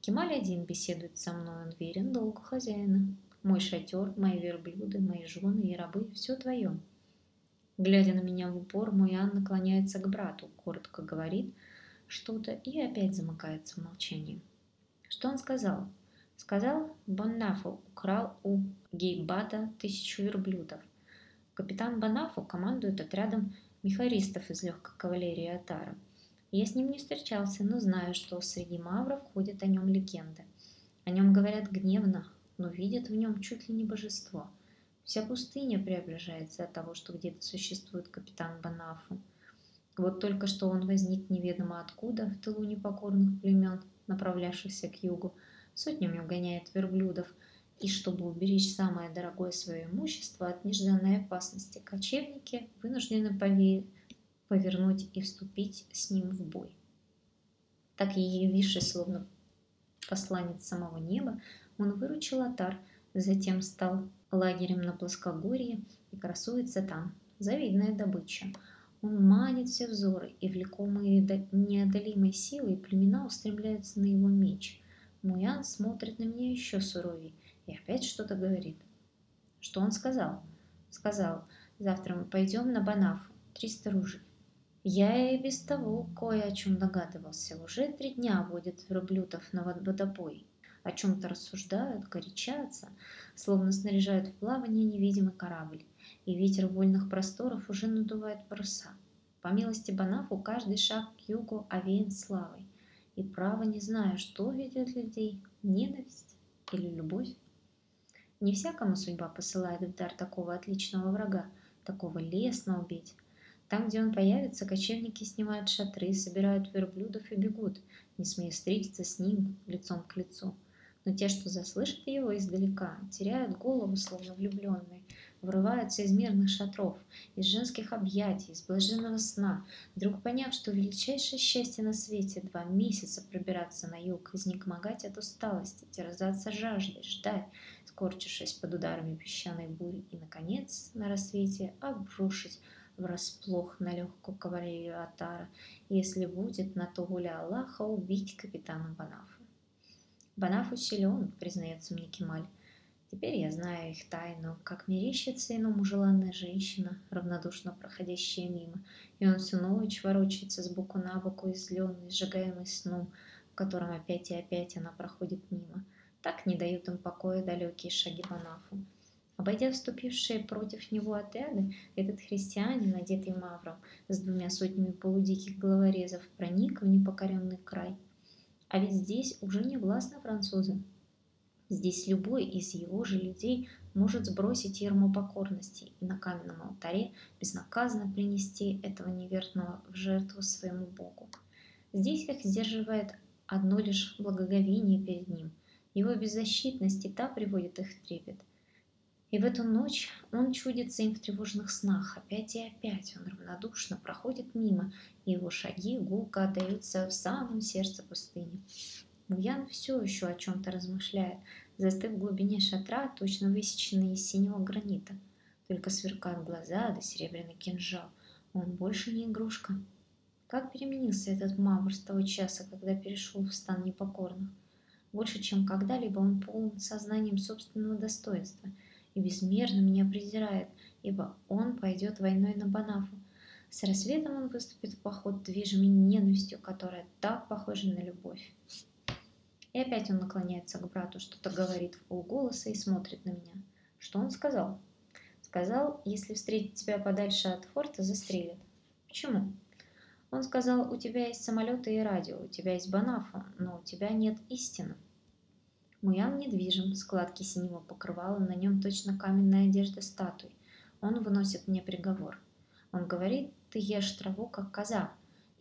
Кемаль один беседует со мной, он верен долгу хозяина. Мой шатер, мои верблюды, мои жены и рабы – все твое. Глядя на меня в упор, Ан наклоняется к брату, коротко говорит что-то и опять замыкается в молчании. Что он сказал? Сказал, Баннафу украл у Гейбата тысячу верблюдов. Капитан Банафу командует отрядом мехаристов из легкой кавалерии Атара. Я с ним не встречался, но знаю, что среди мавров ходят о нем легенды. О нем говорят гневно, но видят в нем чуть ли не божество. Вся пустыня преображается от того, что где-то существует капитан Банафу. Вот только что он возник неведомо откуда, в тылу непокорных племен, направлявшихся к югу, сотнями угоняет верблюдов, и чтобы уберечь самое дорогое свое имущество от нежданной опасности, кочевники вынуждены повернуть и вступить с ним в бой. Так и явившись, словно посланец самого неба, он выручил Атар, затем стал лагерем на плоскогорье и красуется там. Завидная добыча. Он манит все взоры, и влекомые неодолимой силой племена устремляются на его меч. Муян смотрит на меня еще суровей и опять что-то говорит. Что он сказал? Сказал, завтра мы пойдем на Банафу, триста ружей. Я и без того кое о чем догадывался. Уже три дня водят верблюдов на водопой о чем-то рассуждают, горячатся, словно снаряжают в плавание невидимый корабль, и ветер вольных просторов уже надувает паруса. По милости Банафу каждый шаг к югу овеян славой. И право не знаю, что ведет людей, ненависть или любовь. Не всякому судьба посылает в дар такого отличного врага, такого лесно убить. Там, где он появится, кочевники снимают шатры, собирают верблюдов и бегут, не смея встретиться с ним лицом к лицу. Но те, что заслышат его издалека, теряют голову, словно влюбленные, вырываются из мирных шатров, из женских объятий, из блаженного сна, вдруг поняв, что величайшее счастье на свете два месяца пробираться на юг, изнемогать от усталости, терзаться жаждой, ждать, скорчившись под ударами песчаной бури, и, наконец, на рассвете обрушить врасплох на легкую кавалерию Атара, если будет на то воля Аллаха убить капитана Банафа. Банаф усилен, признается мне Кемаль, Теперь я знаю их тайну, как мерещится иному желанная женщина, равнодушно проходящая мимо, и он всю ночь ворочается сбоку на боку, изленный, сжигаемый сном, в котором опять и опять она проходит мимо. Так не дают им покоя далекие шаги Банафу. Обойдя вступившие против него отряды, этот христианин, одетый мавром, с двумя сотнями полудиких головорезов, проник в непокоренный край. А ведь здесь уже не властны французы, Здесь любой из его же людей может сбросить ерму покорности и на каменном алтаре безнаказанно принести этого неверного в жертву своему Богу. Здесь их сдерживает одно лишь благоговение перед ним. Его беззащитность и та приводит их в трепет. И в эту ночь он чудится им в тревожных снах. Опять и опять он равнодушно проходит мимо, и его шаги гулко отдаются в самом сердце пустыни. Буян все еще о чем-то размышляет, застыв в глубине шатра, точно высеченный из синего гранита. Только сверкают глаза да серебряный кинжал. Он больше не игрушка. Как переменился этот мавр с того часа, когда перешел в стан непокорных? Больше, чем когда-либо он полон сознанием собственного достоинства и безмерно меня презирает, ибо он пойдет войной на Банафу. С рассветом он выступит в поход, движимый ненавистью, которая так похожа на любовь. И опять он наклоняется к брату, что-то говорит в полголоса и смотрит на меня. Что он сказал? Сказал, если встретит тебя подальше от форта, застрелит. Почему? Он сказал, у тебя есть самолеты и радио, у тебя есть банафа, но у тебя нет истины. Муян недвижим, складки синего покрывала, на нем точно каменная одежда статуй. Он выносит мне приговор. Он говорит, ты ешь траву, как коза,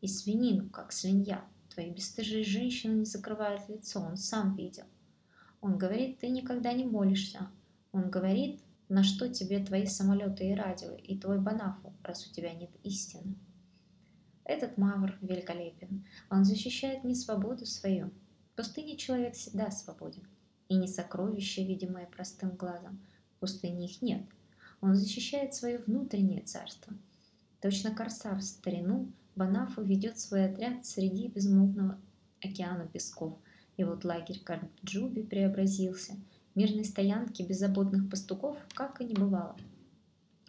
и свинину, как свинья. Твои бесстыжие женщины не закрывают лицо, он сам видел. Он говорит, ты никогда не молишься. Он говорит, на что тебе твои самолеты и радио, и твой банафу, раз у тебя нет истины. Этот мавр великолепен. Он защищает не свободу свою. В пустыне человек всегда свободен. И не сокровища, видимое простым глазом. В пустыне их нет. Он защищает свое внутреннее царство. Точно корсар в старину Банафу ведет свой отряд среди безмолвного океана песков. И вот лагерь Карджуби преобразился. Мирной стоянки беззаботных пастуков как и не бывало.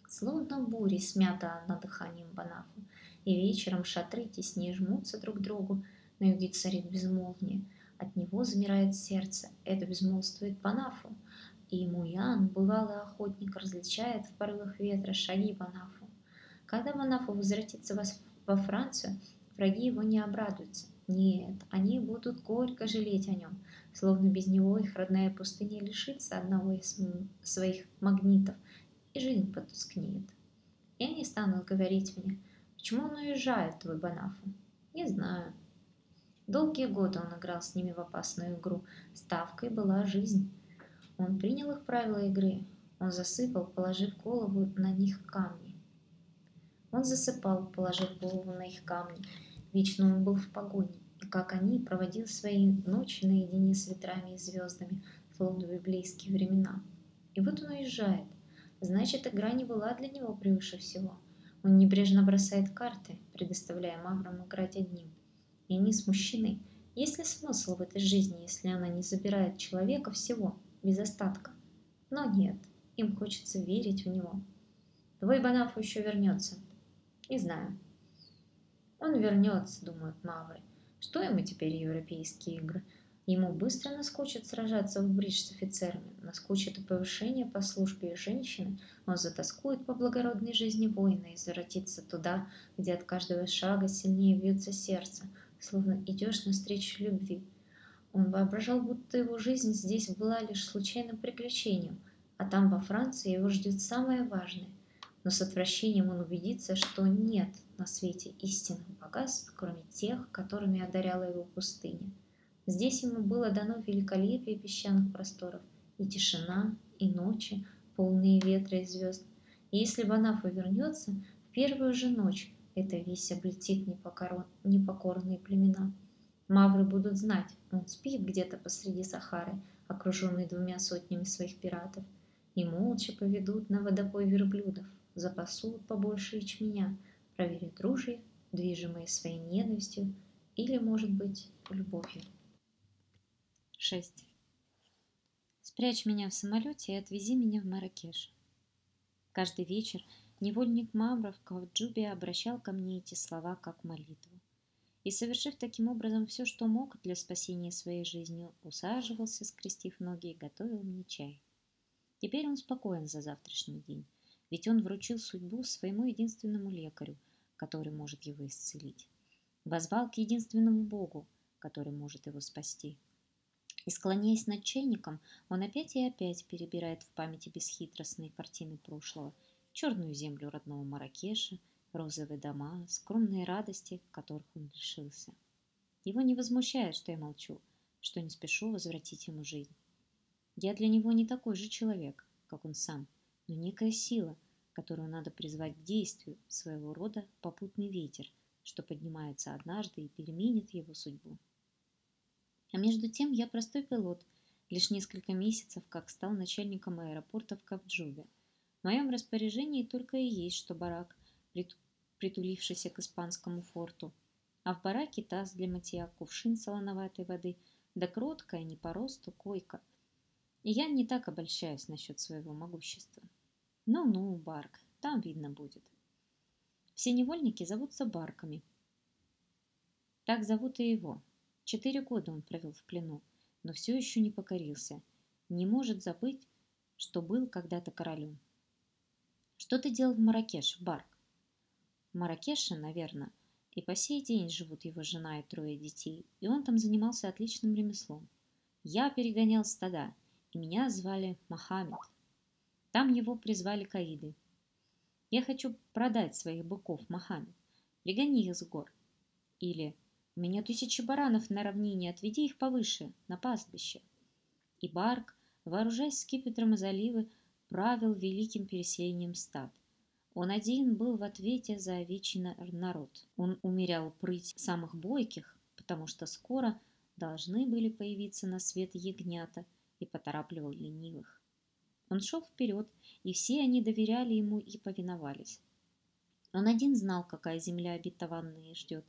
Словно бури смята над дыханием Банафу. И вечером шатры теснее жмутся друг к другу. На юге царит безмолвие. От него замирает сердце. Это безмолвствует Банафу. И Муян, бывалый охотник, различает в порывах ветра шаги Банафу. Когда Банафу возвратится во Францию, враги его не обрадуются. Нет, они будут горько жалеть о нем, словно без него их родная пустыня лишится одного из своих магнитов, и жизнь потускнеет. И они станут говорить мне, почему он уезжает, твой Банафу? Не знаю. Долгие годы он играл с ними в опасную игру. Ставкой была жизнь. Он принял их правила игры. Он засыпал, положив голову на них камни. Он засыпал, положив голову на их камни. Вечно он был в погоне, и как они проводил свои ночи наедине с ветрами и звездами, словно в библейские времена. И вот он уезжает. Значит, игра не была для него превыше всего. Он небрежно бросает карты, предоставляя маврам играть одним. И они смущены. Есть ли смысл в этой жизни, если она не забирает человека всего, без остатка? Но нет, им хочется верить в него. Твой Банаф еще вернется, не знаю. Он вернется, думают мавры. Что ему теперь европейские игры? Ему быстро наскучит сражаться в бридж с офицерами, наскучит и повышение по службе женщины, он затаскует по благородной жизни воина и заратится туда, где от каждого шага сильнее бьется сердце, словно идешь навстречу любви. Он воображал, будто его жизнь здесь была лишь случайным приключением, а там во Франции его ждет самое важное. Но с отвращением он убедится, что нет на свете истинных богатств, кроме тех, которыми одаряла его пустыня. Здесь ему было дано великолепие песчаных просторов, и тишина, и ночи, полные ветра и звезд. И если Банафа вернется, в первую же ночь эта весь облетит непокорные племена. Мавры будут знать, он спит где-то посреди Сахары, окруженный двумя сотнями своих пиратов, и молча поведут на водопой верблюдов, запасут побольше ячменя, проверят ружья, движимые своей ненавистью или, может быть, любовью. 6. Спрячь меня в самолете и отвези меня в Маракеш. Каждый вечер невольник Мавра в Кавджубе обращал ко мне эти слова как молитву. И, совершив таким образом все, что мог для спасения своей жизни, усаживался, скрестив ноги, и готовил мне чай. Теперь он спокоен за завтрашний день, ведь он вручил судьбу своему единственному лекарю, который может его исцелить. Возвал к единственному Богу, который может его спасти. И склоняясь над чайником, он опять и опять перебирает в памяти бесхитростные картины прошлого, черную землю родного Маракеша, розовые дома, скромные радости, которых он лишился. Его не возмущает, что я молчу, что не спешу возвратить ему жизнь. Я для него не такой же человек, как он сам, но некая сила, которую надо призвать к действию, своего рода попутный ветер, что поднимается однажды и переменит его судьбу. А между тем я простой пилот, лишь несколько месяцев как стал начальником аэропорта в Кавджубе. В моем распоряжении только и есть, что барак, притулившийся к испанскому форту, а в бараке таз для мытья, кувшин солоноватой воды, да кроткая, не по росту, койка. И я не так обольщаюсь насчет своего могущества. Ну-ну, Барк, там видно будет. Все невольники зовутся Барками. Так зовут и его, Четыре года он провел в плену, но все еще не покорился. Не может забыть, что был когда-то королем. Что ты делал в Маракеше, Барк? В Маракеше, наверное, и по сей день живут его жена и трое детей, и он там занимался отличным ремеслом. Я перегонял стада, и меня звали Мохаммед. Там его призвали каиды. Я хочу продать своих быков, Мохаммед. Пригони их с гор. Или у меня тысячи баранов на равнине, отведи их повыше, на пастбище. И Барк, вооружаясь скипетром из оливы, правил великим переселением стад. Он один был в ответе за овечий народ. Он умерял прыть самых бойких, потому что скоро должны были появиться на свет ягнята и поторапливал ленивых. Он шел вперед, и все они доверяли ему и повиновались. Он один знал, какая земля обетованная ждет,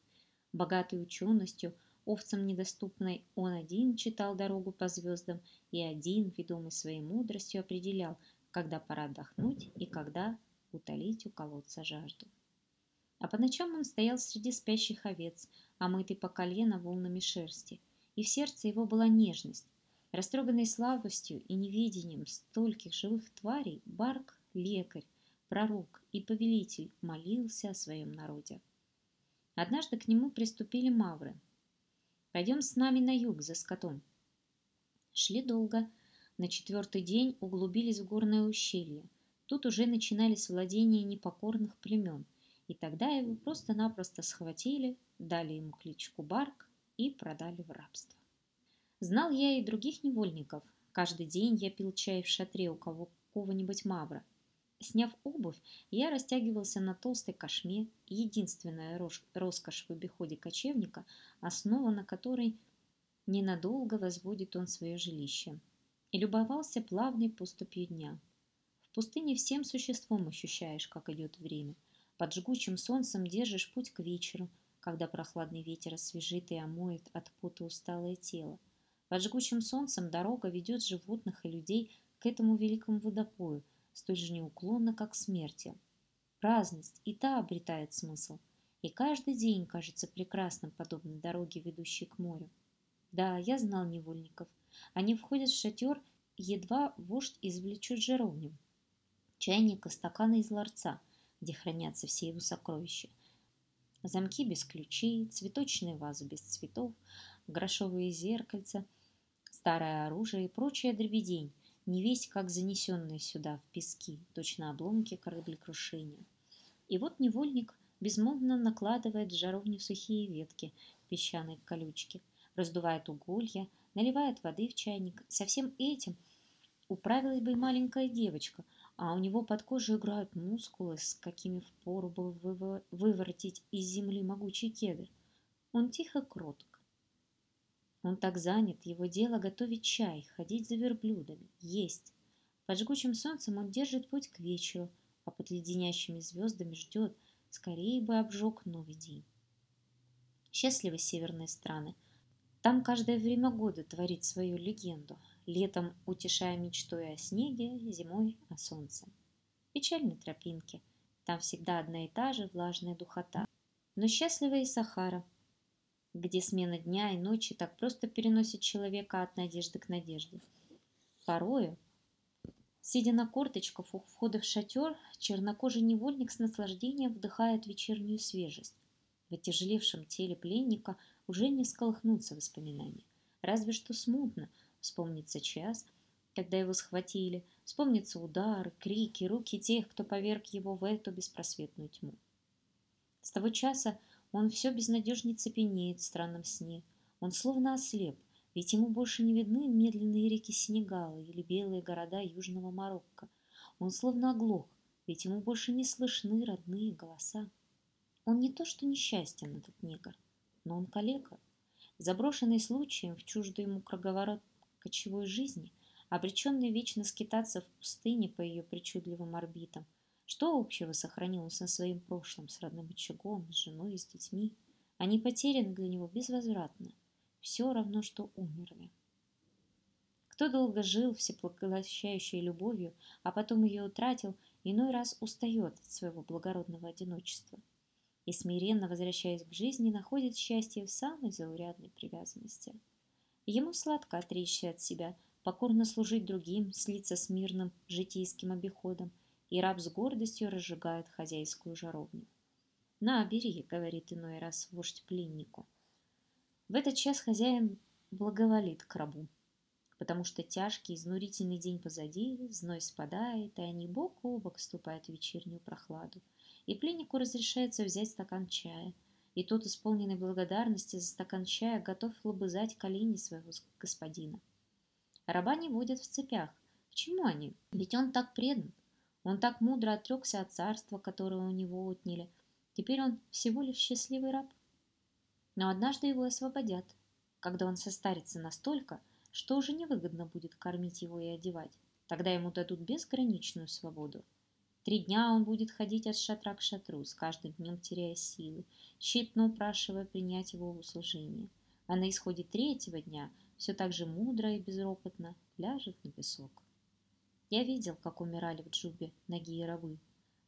Богатый ученостью, овцам недоступной, он один читал дорогу по звездам и один, ведомый своей мудростью, определял, когда пора отдохнуть и когда утолить у колодца жажду. А по ночам он стоял среди спящих овец, омытый по колено волнами шерсти, и в сердце его была нежность. Растроганный слабостью и неведением стольких живых тварей, Барк, лекарь, пророк и повелитель молился о своем народе. Однажды к нему приступили мавры. «Пойдем с нами на юг за скотом». Шли долго. На четвертый день углубились в горное ущелье. Тут уже начинались владения непокорных племен, и тогда его просто-напросто схватили, дали ему кличку Барк и продали в рабство. Знал я и других невольников. Каждый день я пил чай в шатре у кого-нибудь мавра – Сняв обувь, я растягивался на толстой кошме, единственная роскошь в обиходе кочевника, основа на которой ненадолго возводит он свое жилище, и любовался плавной поступью дня. В пустыне всем существом ощущаешь, как идет время. Под жгучим солнцем держишь путь к вечеру, когда прохладный ветер освежит и омоет от пота усталое тело. Под жгучим солнцем дорога ведет животных и людей к этому великому водопою – столь же неуклонно, как смерти. Праздность и та обретает смысл, и каждый день кажется прекрасным, подобно дороге, ведущей к морю. Да, я знал невольников. Они входят в шатер, едва вождь извлечет жаровню, чайник и стаканы из ларца, где хранятся все его сокровища. Замки без ключей, цветочные вазы без цветов, грошовые зеркальца, старое оружие и прочая дребедень, не весь как занесенные сюда в пески, точно обломки кораблекрушения. И вот невольник безмолвно накладывает в жаровню сухие ветки песчаной колючки, раздувает уголья, наливает воды в чайник. Со всем этим управилась бы и маленькая девочка, а у него под кожей играют мускулы, с какими впору было выворотить из земли могучий кедр. Он тихо кротк. Он так занят, его дело готовить чай, ходить за верблюдами, есть. Под жгучим солнцем он держит путь к вечеру, а под леденящими звездами ждет, скорее бы обжег новый день. Счастливы северные страны. Там каждое время года творит свою легенду, летом утешая мечтой о снеге, зимой о солнце. Печальны тропинки, там всегда одна и та же влажная духота. Но счастлива и Сахара – где смена дня и ночи так просто переносит человека от надежды к надежде. Порою, сидя на корточках у входа в шатер, чернокожий невольник с наслаждением вдыхает вечернюю свежесть. В отяжелевшем теле пленника уже не сколыхнутся воспоминания. Разве что смутно вспомнится час, когда его схватили, вспомнятся удары, крики, руки тех, кто поверг его в эту беспросветную тьму. С того часа он все безнадежнее цепенеет в странном сне. Он словно ослеп, ведь ему больше не видны медленные реки Сенегала или белые города Южного Марокко. Он словно оглох, ведь ему больше не слышны родные голоса. Он не то что несчастен, этот негр, но он калека, заброшенный случаем в чуждый ему круговорот кочевой жизни, обреченный вечно скитаться в пустыне по ее причудливым орбитам – что общего сохранил он со своим прошлым, с родным очагом, с женой и с детьми? Они потеряны для него безвозвратно. Все равно, что умерли. Кто долго жил всепоглощающей любовью, а потом ее утратил, иной раз устает от своего благородного одиночества и, смиренно возвращаясь к жизни, находит счастье в самой заурядной привязанности. Ему сладко отречься от себя, покорно служить другим, слиться с мирным житейским обиходом – и раб с гордостью разжигает хозяйскую жаровню. «На, бери», — говорит иной раз вождь пленнику. В этот час хозяин благоволит к рабу, потому что тяжкий, изнурительный день позади, зной спадает, и они бок о бок вступают в вечернюю прохладу. И пленнику разрешается взять стакан чая, и тот, исполненный благодарности за стакан чая, готов лобызать колени своего господина. Раба не водят в цепях. К чему они? Ведь он так предан. Он так мудро отрекся от царства, которое у него отняли. Теперь он всего лишь счастливый раб. Но однажды его освободят, когда он состарится настолько, что уже невыгодно будет кормить его и одевать. Тогда ему дадут безграничную свободу. Три дня он будет ходить от шатра к шатру, с каждым днем теряя силы, тщетно упрашивая принять его в услужение. А на исходе третьего дня все так же мудро и безропотно ляжет на песок. Я видел, как умирали в Джубе ноги и рабы.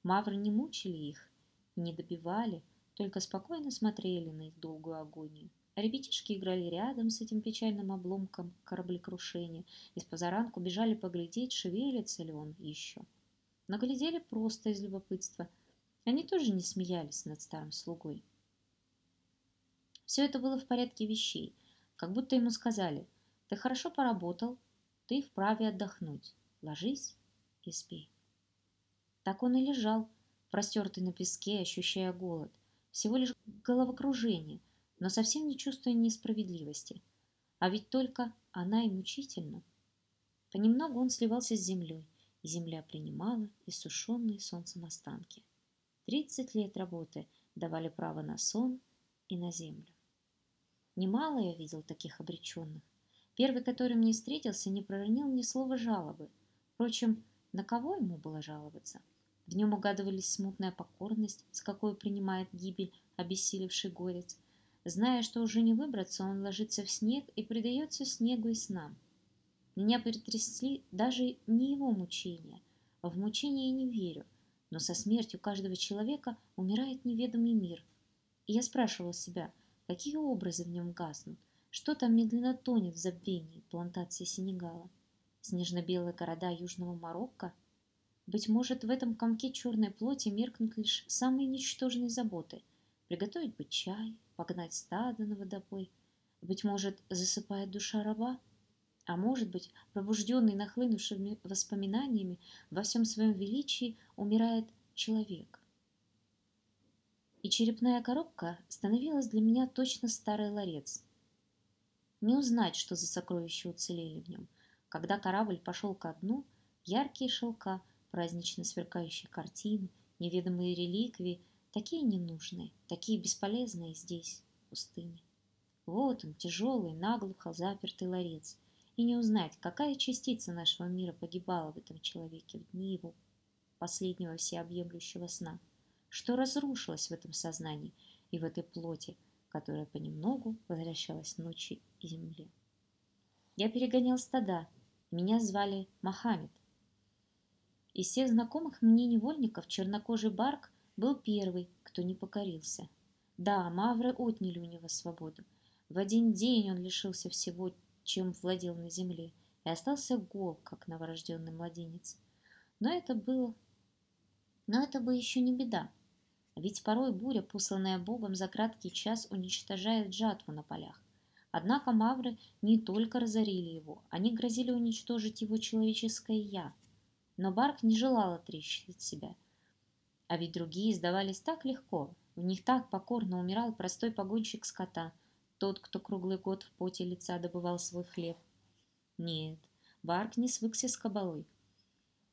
Мавры не мучили их, не добивали, только спокойно смотрели на их долгую агонию. А ребятишки играли рядом с этим печальным обломком кораблекрушения и с позаранку бежали поглядеть, шевелится ли он еще. Но глядели просто из любопытства. Они тоже не смеялись над старым слугой. Все это было в порядке вещей, как будто ему сказали, ты хорошо поработал, ты вправе отдохнуть. Ложись и спи. Так он и лежал, простертый на песке, ощущая голод. Всего лишь головокружение, но совсем не чувствуя несправедливости. А ведь только она и мучительна. Понемногу он сливался с землей, и земля принимала иссушенные солнцем останки. Тридцать лет работы давали право на сон и на землю. Немало я видел таких обреченных. Первый, который мне встретился, не проронил ни слова жалобы – Впрочем, на кого ему было жаловаться? В нем угадывались смутная покорность, с какой принимает гибель обессилевший горец. Зная, что уже не выбраться, он ложится в снег и предается снегу и снам. Меня перетрясли даже не его мучения. В мучения я не верю, но со смертью каждого человека умирает неведомый мир. И я спрашивал себя, какие образы в нем гаснут, Что там медленно тонет в забвении плантации Сенегала? Снежно-белые города Южного Марокко? Быть может, в этом комке черной плоти меркнут лишь самые ничтожные заботы. Приготовить бы чай, погнать стадо на водопой. Быть может, засыпает душа раба? А может быть, пробужденный нахлынувшими воспоминаниями, во всем своем величии умирает человек. И черепная коробка становилась для меня точно старый ларец. Не узнать, что за сокровища уцелели в нем. Когда корабль пошел ко дну, яркие шелка, празднично сверкающие картины, неведомые реликвии, такие ненужные, такие бесполезные здесь, в пустыне. Вот он, тяжелый, наглухо запертый ларец. И не узнать, какая частица нашего мира погибала в этом человеке в дни его последнего всеобъемлющего сна, что разрушилось в этом сознании и в этой плоти, которая понемногу возвращалась ночи и земле. Я перегонял стада, меня звали Мохаммед. Из всех знакомых мне невольников чернокожий Барк был первый, кто не покорился. Да, мавры отняли у него свободу. В один день он лишился всего, чем владел на земле, и остался гол, как новорожденный младенец. Но это было но это бы еще не беда. Ведь порой буря, посланная Богом за краткий час, уничтожает жатву на полях. Однако мавры не только разорили его, они грозили уничтожить его человеческое «я». Но Барк не желал отрещить себя. А ведь другие сдавались так легко, в них так покорно умирал простой погонщик скота, тот, кто круглый год в поте лица добывал свой хлеб. Нет, Барк не свыкся с кабалой,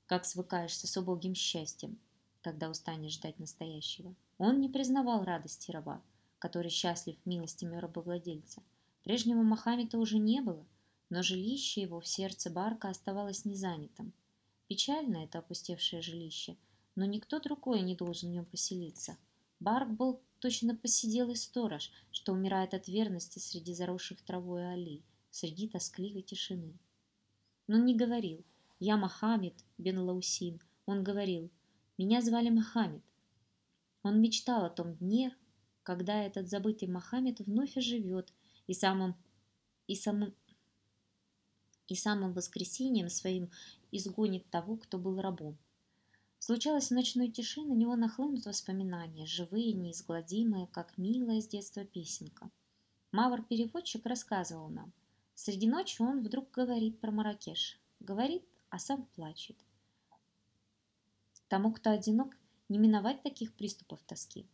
как свыкаешься с убогим счастьем когда устанешь ждать настоящего. Он не признавал радости раба, который счастлив милостями рабовладельца. Прежнего Мохаммеда уже не было, но жилище его в сердце Барка оставалось незанятым. Печально это опустевшее жилище, но никто другой не должен в нем поселиться. Барк был точно посиделый сторож, что умирает от верности среди заросших травой аллей, среди тоскливой тишины. Но не говорил «Я Мохаммед бен Лаусин». Он говорил меня звали Мохаммед. Он мечтал о том дне, когда этот забытый Мохаммед вновь оживет и самым, и самым, и самым воскресением своим изгонит того, кто был рабом. Случалось в ночной тиши, на него нахлынут воспоминания, живые, неизгладимые, как милая с детства песенка. Мавр-переводчик рассказывал нам. Среди ночи он вдруг говорит про Маракеш. Говорит, а сам плачет. Тому, кто одинок, не миновать таких приступов тоски.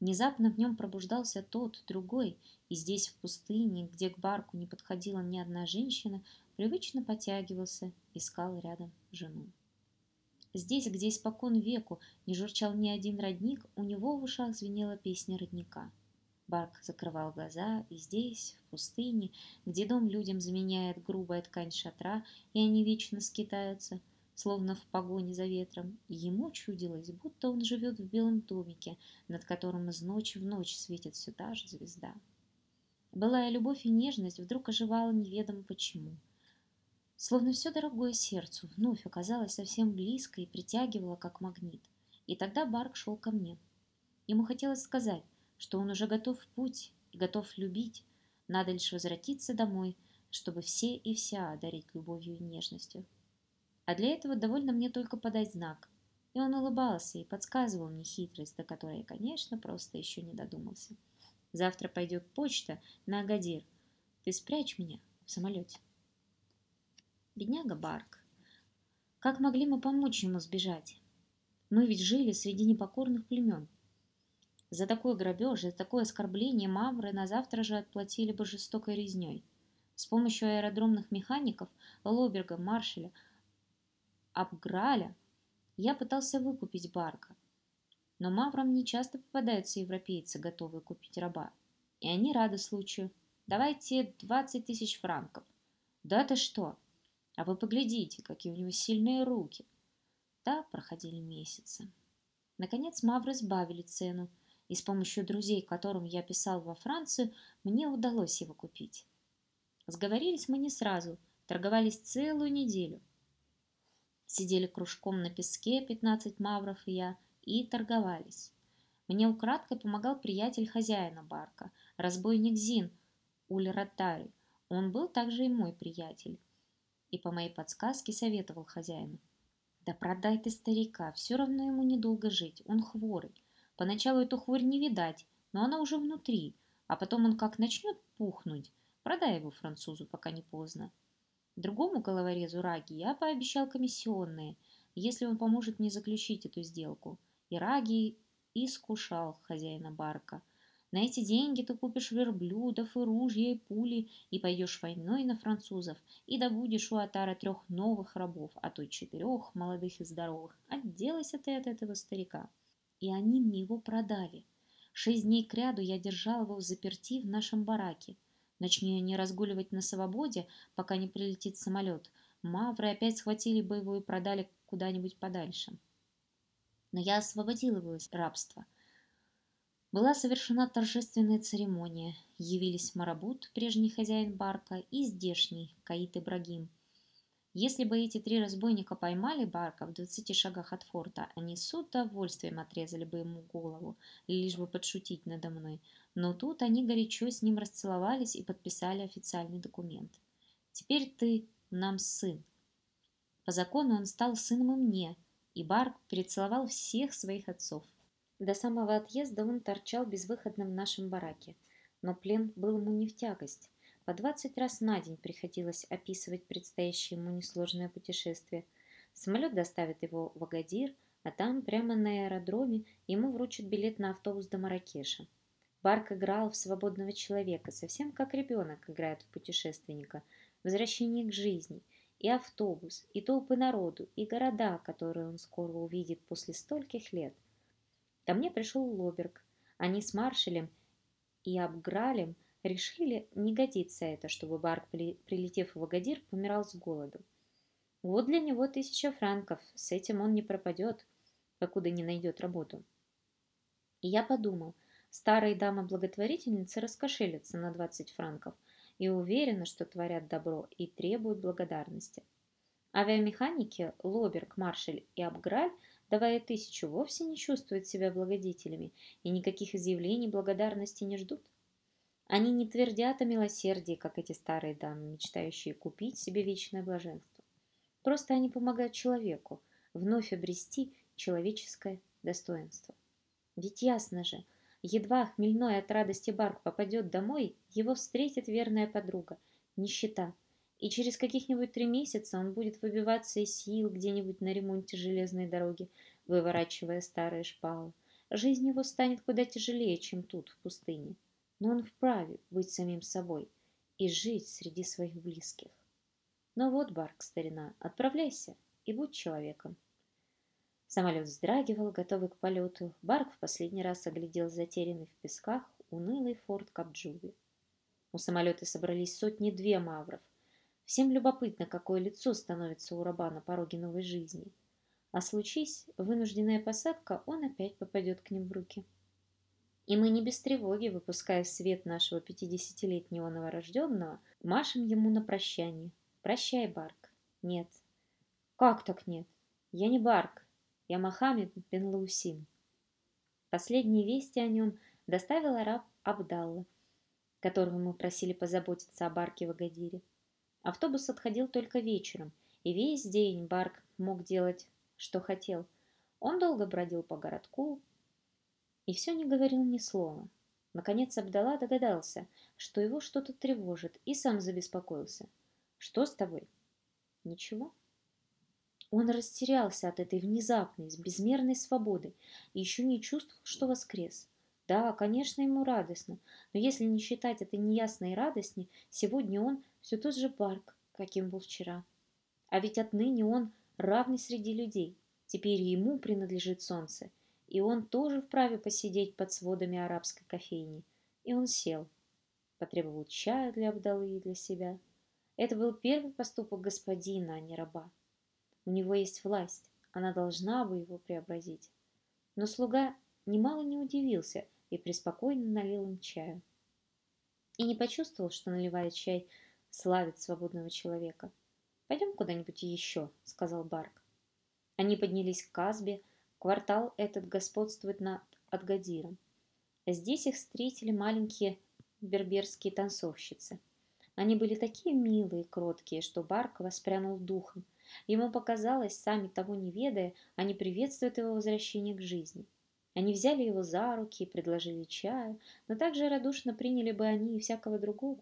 Внезапно в нем пробуждался тот, другой, и здесь, в пустыне, где к барку не подходила ни одна женщина, привычно потягивался, искал рядом жену. Здесь, где испокон веку не журчал ни один родник, у него в ушах звенела песня родника. Барк закрывал глаза, и здесь, в пустыне, где дом людям заменяет грубая ткань шатра, и они вечно скитаются, словно в погоне за ветром, и ему чудилось, будто он живет в белом домике, над которым из ночи в ночь светит все та же звезда. Былая любовь и нежность вдруг оживала неведомо почему. Словно все дорогое сердцу вновь оказалось совсем близко и притягивало, как магнит. И тогда Барк шел ко мне. Ему хотелось сказать, что он уже готов в путь и готов любить. Надо лишь возвратиться домой, чтобы все и вся одарить любовью и нежностью. А для этого довольно мне только подать знак. И он улыбался и подсказывал мне хитрость, до которой конечно, просто еще не додумался. Завтра пойдет почта на Агадир. Ты спрячь меня в самолете. Бедняга Барк. Как могли мы помочь ему сбежать? Мы ведь жили среди непокорных племен. За такой грабеж, за такое оскорбление мавры на завтра же отплатили бы жестокой резней. С помощью аэродромных механиков, Лоберга, Маршаля – Абграля, я пытался выкупить Барка. Но маврам не часто попадаются европейцы, готовые купить раба. И они рады случаю. Давайте 20 тысяч франков. Да ты что? А вы поглядите, какие у него сильные руки. Да, проходили месяцы. Наконец мавры сбавили цену, и с помощью друзей, которым я писал во Францию, мне удалось его купить. Сговорились мы не сразу, торговались целую неделю. Сидели кружком на песке 15 мавров и я и торговались. Мне украдкой помогал приятель хозяина барка, разбойник Зин, Уль-Ротари. Он был также и мой приятель. И по моей подсказке советовал хозяину. Да продай ты старика, все равно ему недолго жить, он хворый. Поначалу эту хворь не видать, но она уже внутри, а потом он как начнет пухнуть. Продай его французу, пока не поздно. Другому головорезу Раги я пообещал комиссионные, если он поможет мне заключить эту сделку. И Раги искушал хозяина барка. На эти деньги ты купишь верблюдов и ружья и пули, и пойдешь войной на французов, и добудешь у Атара трех новых рабов, а то четырех, молодых и здоровых. Отделайся ты от этого старика. И они мне его продали. Шесть дней кряду я держал его в заперти в нашем бараке. Начни они разгуливать на свободе, пока не прилетит самолет. Мавры опять схватили бы его и продали куда-нибудь подальше. Но я освободил его из рабства. Была совершена торжественная церемония. Явились Марабут, прежний хозяин барка, и здешний, Каит Ибрагим. Если бы эти три разбойника поймали Барка в двадцати шагах от форта, они с удовольствием отрезали бы ему голову, лишь бы подшутить надо мной. Но тут они горячо с ним расцеловались и подписали официальный документ. «Теперь ты нам сын». По закону он стал сыном и мне, и Барк перецеловал всех своих отцов. До самого отъезда он торчал безвыходно в нашем бараке, но плен был ему не в тягость. По двадцать раз на день приходилось описывать предстоящее ему несложное путешествие. Самолет доставит его в Агадир, а там, прямо на аэродроме, ему вручат билет на автобус до Маракеша. Барк играл в свободного человека, совсем как ребенок играет в путешественника. Возвращение к жизни, и автобус, и толпы народу, и города, которые он скоро увидит после стольких лет. Ко мне пришел Лоберг. Они с Маршалем и Абгралем – Решили, не годится это, чтобы Барк, прилетев в Агадир, помирал с голоду. Вот для него тысяча франков, с этим он не пропадет, покуда не найдет работу. И я подумал, старые дамы-благотворительницы раскошелятся на 20 франков и уверены, что творят добро и требуют благодарности. Авиамеханики Лоберг, Маршаль и Абграль, давая тысячу, вовсе не чувствуют себя благодетелями и никаких изъявлений благодарности не ждут. Они не твердят о милосердии, как эти старые дамы, мечтающие купить себе вечное блаженство. Просто они помогают человеку вновь обрести человеческое достоинство. Ведь ясно же, едва хмельной от радости Барк попадет домой, его встретит верная подруга, нищета, и через каких-нибудь три месяца он будет выбиваться из сил где-нибудь на ремонте железной дороги, выворачивая старые шпалы. Жизнь его станет куда тяжелее, чем тут, в пустыне но он вправе быть самим собой и жить среди своих близких. Но вот, Барк, старина, отправляйся и будь человеком. Самолет вздрагивал, готовый к полету. Барк в последний раз оглядел затерянный в песках унылый форт Капджуби. У самолета собрались сотни-две мавров. Всем любопытно, какое лицо становится у раба на пороге новой жизни. А случись вынужденная посадка, он опять попадет к ним в руки. И мы не без тревоги, выпуская в свет нашего пятидесятилетнего новорожденного, машем ему на прощание. Прощай, Барк. Нет. Как так нет? Я не Барк. Я Мохаммед бен Лаусин. Последние вести о нем доставил араб Абдалла, которого мы просили позаботиться о Барке в Агадире. Автобус отходил только вечером, и весь день Барк мог делать, что хотел. Он долго бродил по городку, и все не говорил ни слова. Наконец Абдала догадался, что его что-то тревожит, и сам забеспокоился. «Что с тобой?» «Ничего». Он растерялся от этой внезапной, безмерной свободы и еще не чувствовал, что воскрес. Да, конечно, ему радостно, но если не считать этой неясной радости, сегодня он все тот же парк, каким был вчера. А ведь отныне он равный среди людей. Теперь ему принадлежит солнце, и он тоже вправе посидеть под сводами арабской кофейни. И он сел. Потребовал чая для Абдалы и для себя. Это был первый поступок господина, а не раба. У него есть власть, она должна бы его преобразить. Но слуга немало не удивился и преспокойно налил им чаю. И не почувствовал, что, наливая чай, славит свободного человека. «Пойдем куда-нибудь еще», — сказал Барк. Они поднялись к Казбе, Квартал этот господствует над Адгадиром. Здесь их встретили маленькие берберские танцовщицы. Они были такие милые кроткие, что Барк воспрянул духом. Ему показалось, сами того не ведая, они приветствуют его возвращение к жизни. Они взяли его за руки и предложили чаю, но также радушно приняли бы они и всякого другого.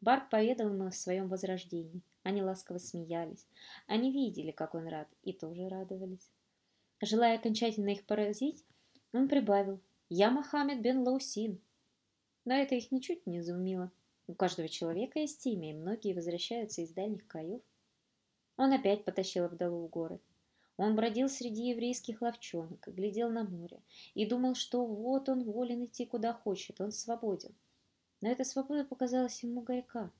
Барк поведал им о своем возрождении. Они ласково смеялись. Они видели, как он рад, и тоже радовались. Желая окончательно их поразить, он прибавил «Я Мохаммед бен Лаусин». Но это их ничуть не изумило. У каждого человека есть имя, и многие возвращаются из дальних краев. Он опять потащил Абдалу в город. Он бродил среди еврейских ловчонок, глядел на море и думал, что вот он волен идти куда хочет, он свободен. Но эта свобода показалась ему горька.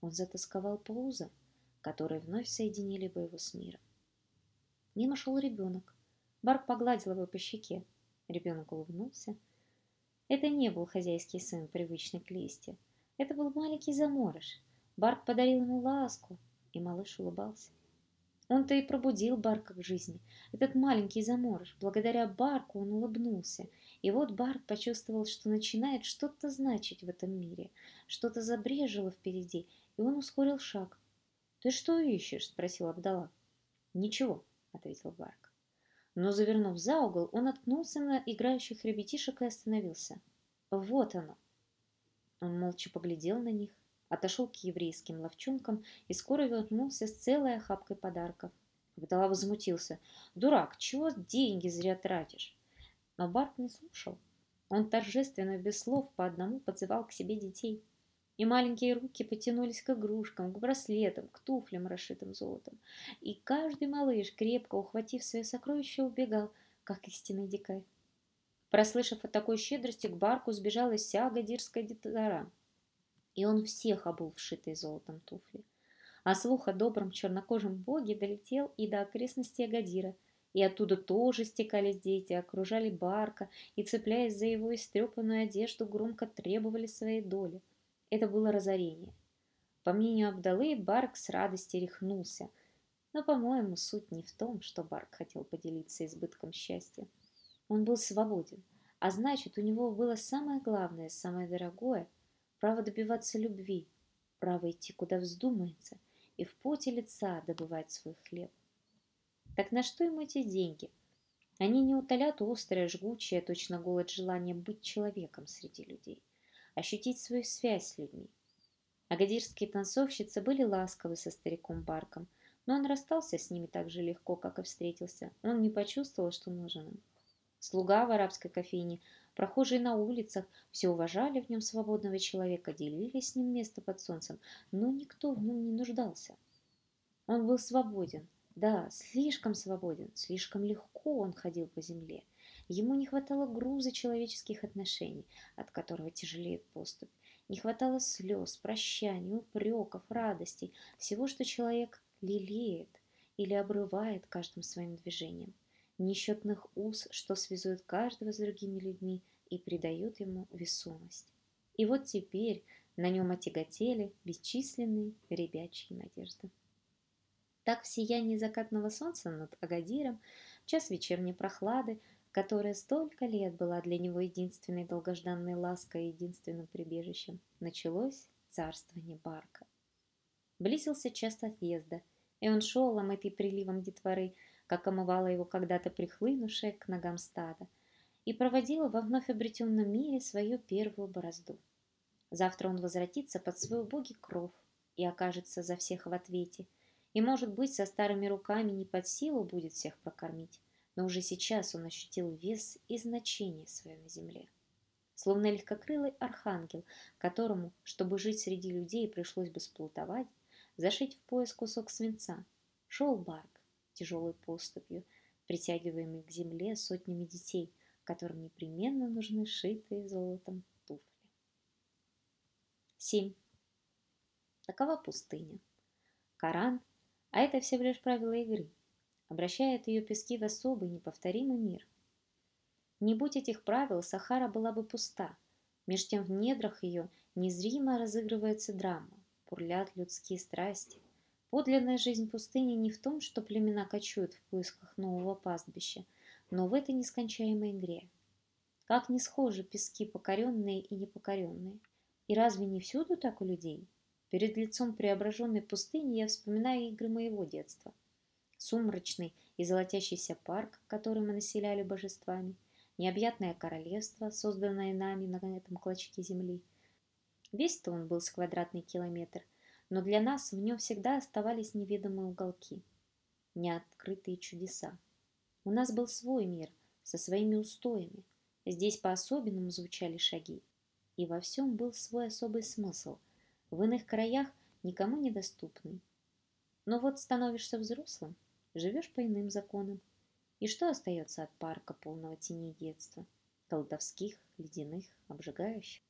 Он затасковал по узам, которые вновь соединили бы его с миром. Мимо шел ребенок. Барк погладил его по щеке. Ребенок улыбнулся. Это не был хозяйский сын, привычный к листе. Это был маленький заморыш. Барк подарил ему ласку, и малыш улыбался. Он-то и пробудил Барка к жизни. Этот маленький заморыш. Благодаря Барку он улыбнулся. И вот Барк почувствовал, что начинает что-то значить в этом мире. Что-то забрежило впереди, и он ускорил шаг. «Ты что ищешь?» – спросил Абдала. «Ничего», – ответил Барк. Но, завернув за угол, он наткнулся на играющих ребятишек и остановился. «Вот оно!» Он молча поглядел на них, отошел к еврейским ловчонкам и скоро вернулся с целой охапкой подарков. Абдалла возмутился. «Дурак, чего деньги зря тратишь?» Но Барт не слушал. Он торжественно, без слов, по одному подзывал к себе детей. И маленькие руки потянулись к игрушкам, к браслетам, к туфлям, расшитым золотом. И каждый малыш, крепко ухватив свое сокровище, убегал, как истинный дикарь. Прослышав о такой щедрости, к Барку сбежала вся агадирская детвора и он всех обул в шитые золотом туфли. А слух о добром чернокожем боге долетел и до окрестностей Агадира, и оттуда тоже стекались дети, окружали Барка и, цепляясь за его истрепанную одежду, громко требовали своей доли. Это было разорение. По мнению Абдалы, Барк с радости рехнулся. Но, по-моему, суть не в том, что Барк хотел поделиться избытком счастья. Он был свободен, а значит, у него было самое главное, самое дорогое – право добиваться любви, право идти куда вздумается и в поте лица добывать свой хлеб. Так на что ему эти деньги? Они не утолят острое, жгучее, точно голод желание быть человеком среди людей, ощутить свою связь с людьми. Агадирские танцовщицы были ласковы со стариком Барком, но он расстался с ними так же легко, как и встретился. Он не почувствовал, что нужен им. Слуга в арабской кофейне Прохожие на улицах все уважали в нем свободного человека, делили с ним место под солнцем, но никто в нем не нуждался. Он был свободен, да, слишком свободен, слишком легко он ходил по земле. Ему не хватало груза человеческих отношений, от которого тяжелеет поступь. Не хватало слез, прощаний, упреков, радостей, всего, что человек лелеет или обрывает каждым своим движением несчетных уз, что связуют каждого с другими людьми и придают ему весомость. И вот теперь на нем отяготели бесчисленные ребячьи надежды. Так в сиянии закатного солнца над Агадиром, час вечерней прохлады, которая столько лет была для него единственной долгожданной лаской и единственным прибежищем, началось царствование Барка. Близился час отъезда, и он шел, омытый приливом детворы, как омывала его когда-то прихлынувшая к ногам стада, и проводила во вновь обретенном мире свою первую борозду. Завтра он возвратится под свой убогий кров и окажется за всех в ответе, и, может быть, со старыми руками не под силу будет всех прокормить, но уже сейчас он ощутил вес и значение свое на земле. Словно легкокрылый архангел, которому, чтобы жить среди людей, пришлось бы сплутовать, зашить в пояс кусок свинца, шел Барк, тяжелой поступью, притягиваемый к земле сотнями детей, которым непременно нужны шитые золотом туфли. 7. Такова пустыня. Коран, а это всего лишь правила игры, обращает ее пески в особый неповторимый мир. Не будь этих правил, Сахара была бы пуста. Меж тем в недрах ее незримо разыгрывается драма, пурлят людские страсти, Подлинная жизнь пустыни не в том, что племена кочуют в поисках нового пастбища, но в этой нескончаемой игре. Как не схожи пески покоренные и непокоренные, И разве не всюду так у людей? Перед лицом преображенной пустыни я вспоминаю игры моего детства. Сумрачный и золотящийся парк, который мы населяли божествами, необъятное королевство, созданное нами на этом клочке земли. Весь-то он был с квадратный километр, но для нас в нем всегда оставались неведомые уголки, неоткрытые чудеса. У нас был свой мир со своими устоями. Здесь по-особенному звучали шаги. И во всем был свой особый смысл, в иных краях никому недоступный. Но вот становишься взрослым, живешь по иным законам. И что остается от парка, полного теней детства, колдовских, ледяных, обжигающих?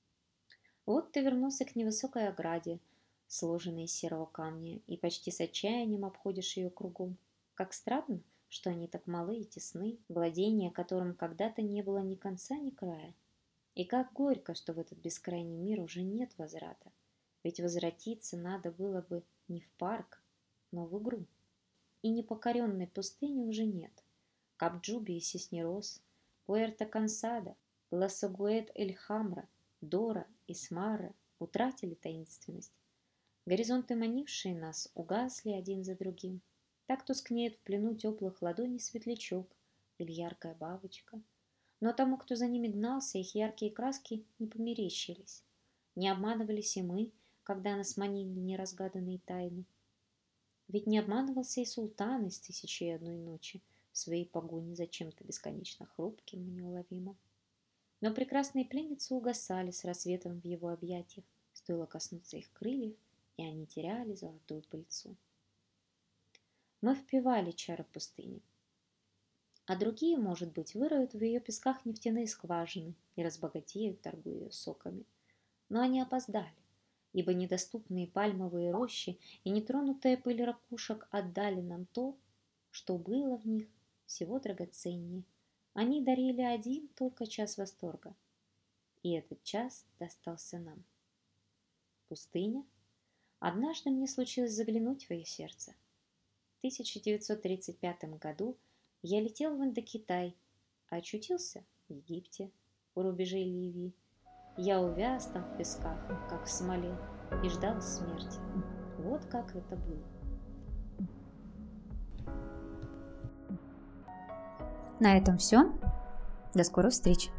Вот ты вернулся к невысокой ограде, сложенной из серого камня, и почти с отчаянием обходишь ее кругом. Как странно, что они так малы и тесны, владения которым когда-то не было ни конца, ни края. И как горько, что в этот бескрайний мир уже нет возврата. Ведь возвратиться надо было бы не в парк, но в игру. И непокоренной пустыни уже нет. Капджуби и Сеснерос, Пуэрто-Кансада, Ласагуэт-Эль-Хамра, Дора и Смара утратили таинственность. Горизонты, манившие нас, угасли один за другим. Так тускнеет в плену теплых ладоней светлячок или яркая бабочка. Но тому, кто за ними гнался, их яркие краски не померещились. Не обманывались и мы, когда нас манили неразгаданные тайны. Ведь не обманывался и султан из «Тысячи и одной ночи» в своей погоне за чем-то бесконечно хрупким и неуловимым. Но прекрасные пленницы угасали с рассветом в его объятиях, стоило коснуться их крыльев, и они теряли золотую пыльцу. Мы впивали чары пустыни, а другие, может быть, выроют в ее песках нефтяные скважины и разбогатеют, торгуя ее соками. Но они опоздали ибо недоступные пальмовые рощи и нетронутая пыль ракушек отдали нам то, что было в них всего драгоценнее. Они дарили один только час восторга, и этот час достался нам. Пустыня. Однажды мне случилось заглянуть в ее сердце. В 1935 году я летел в Индокитай, а очутился в Египте, у рубежей Ливии, я увяз там в песках, как в смоле, и ждал смерти. Вот как это было. На этом все. До скорых встреч.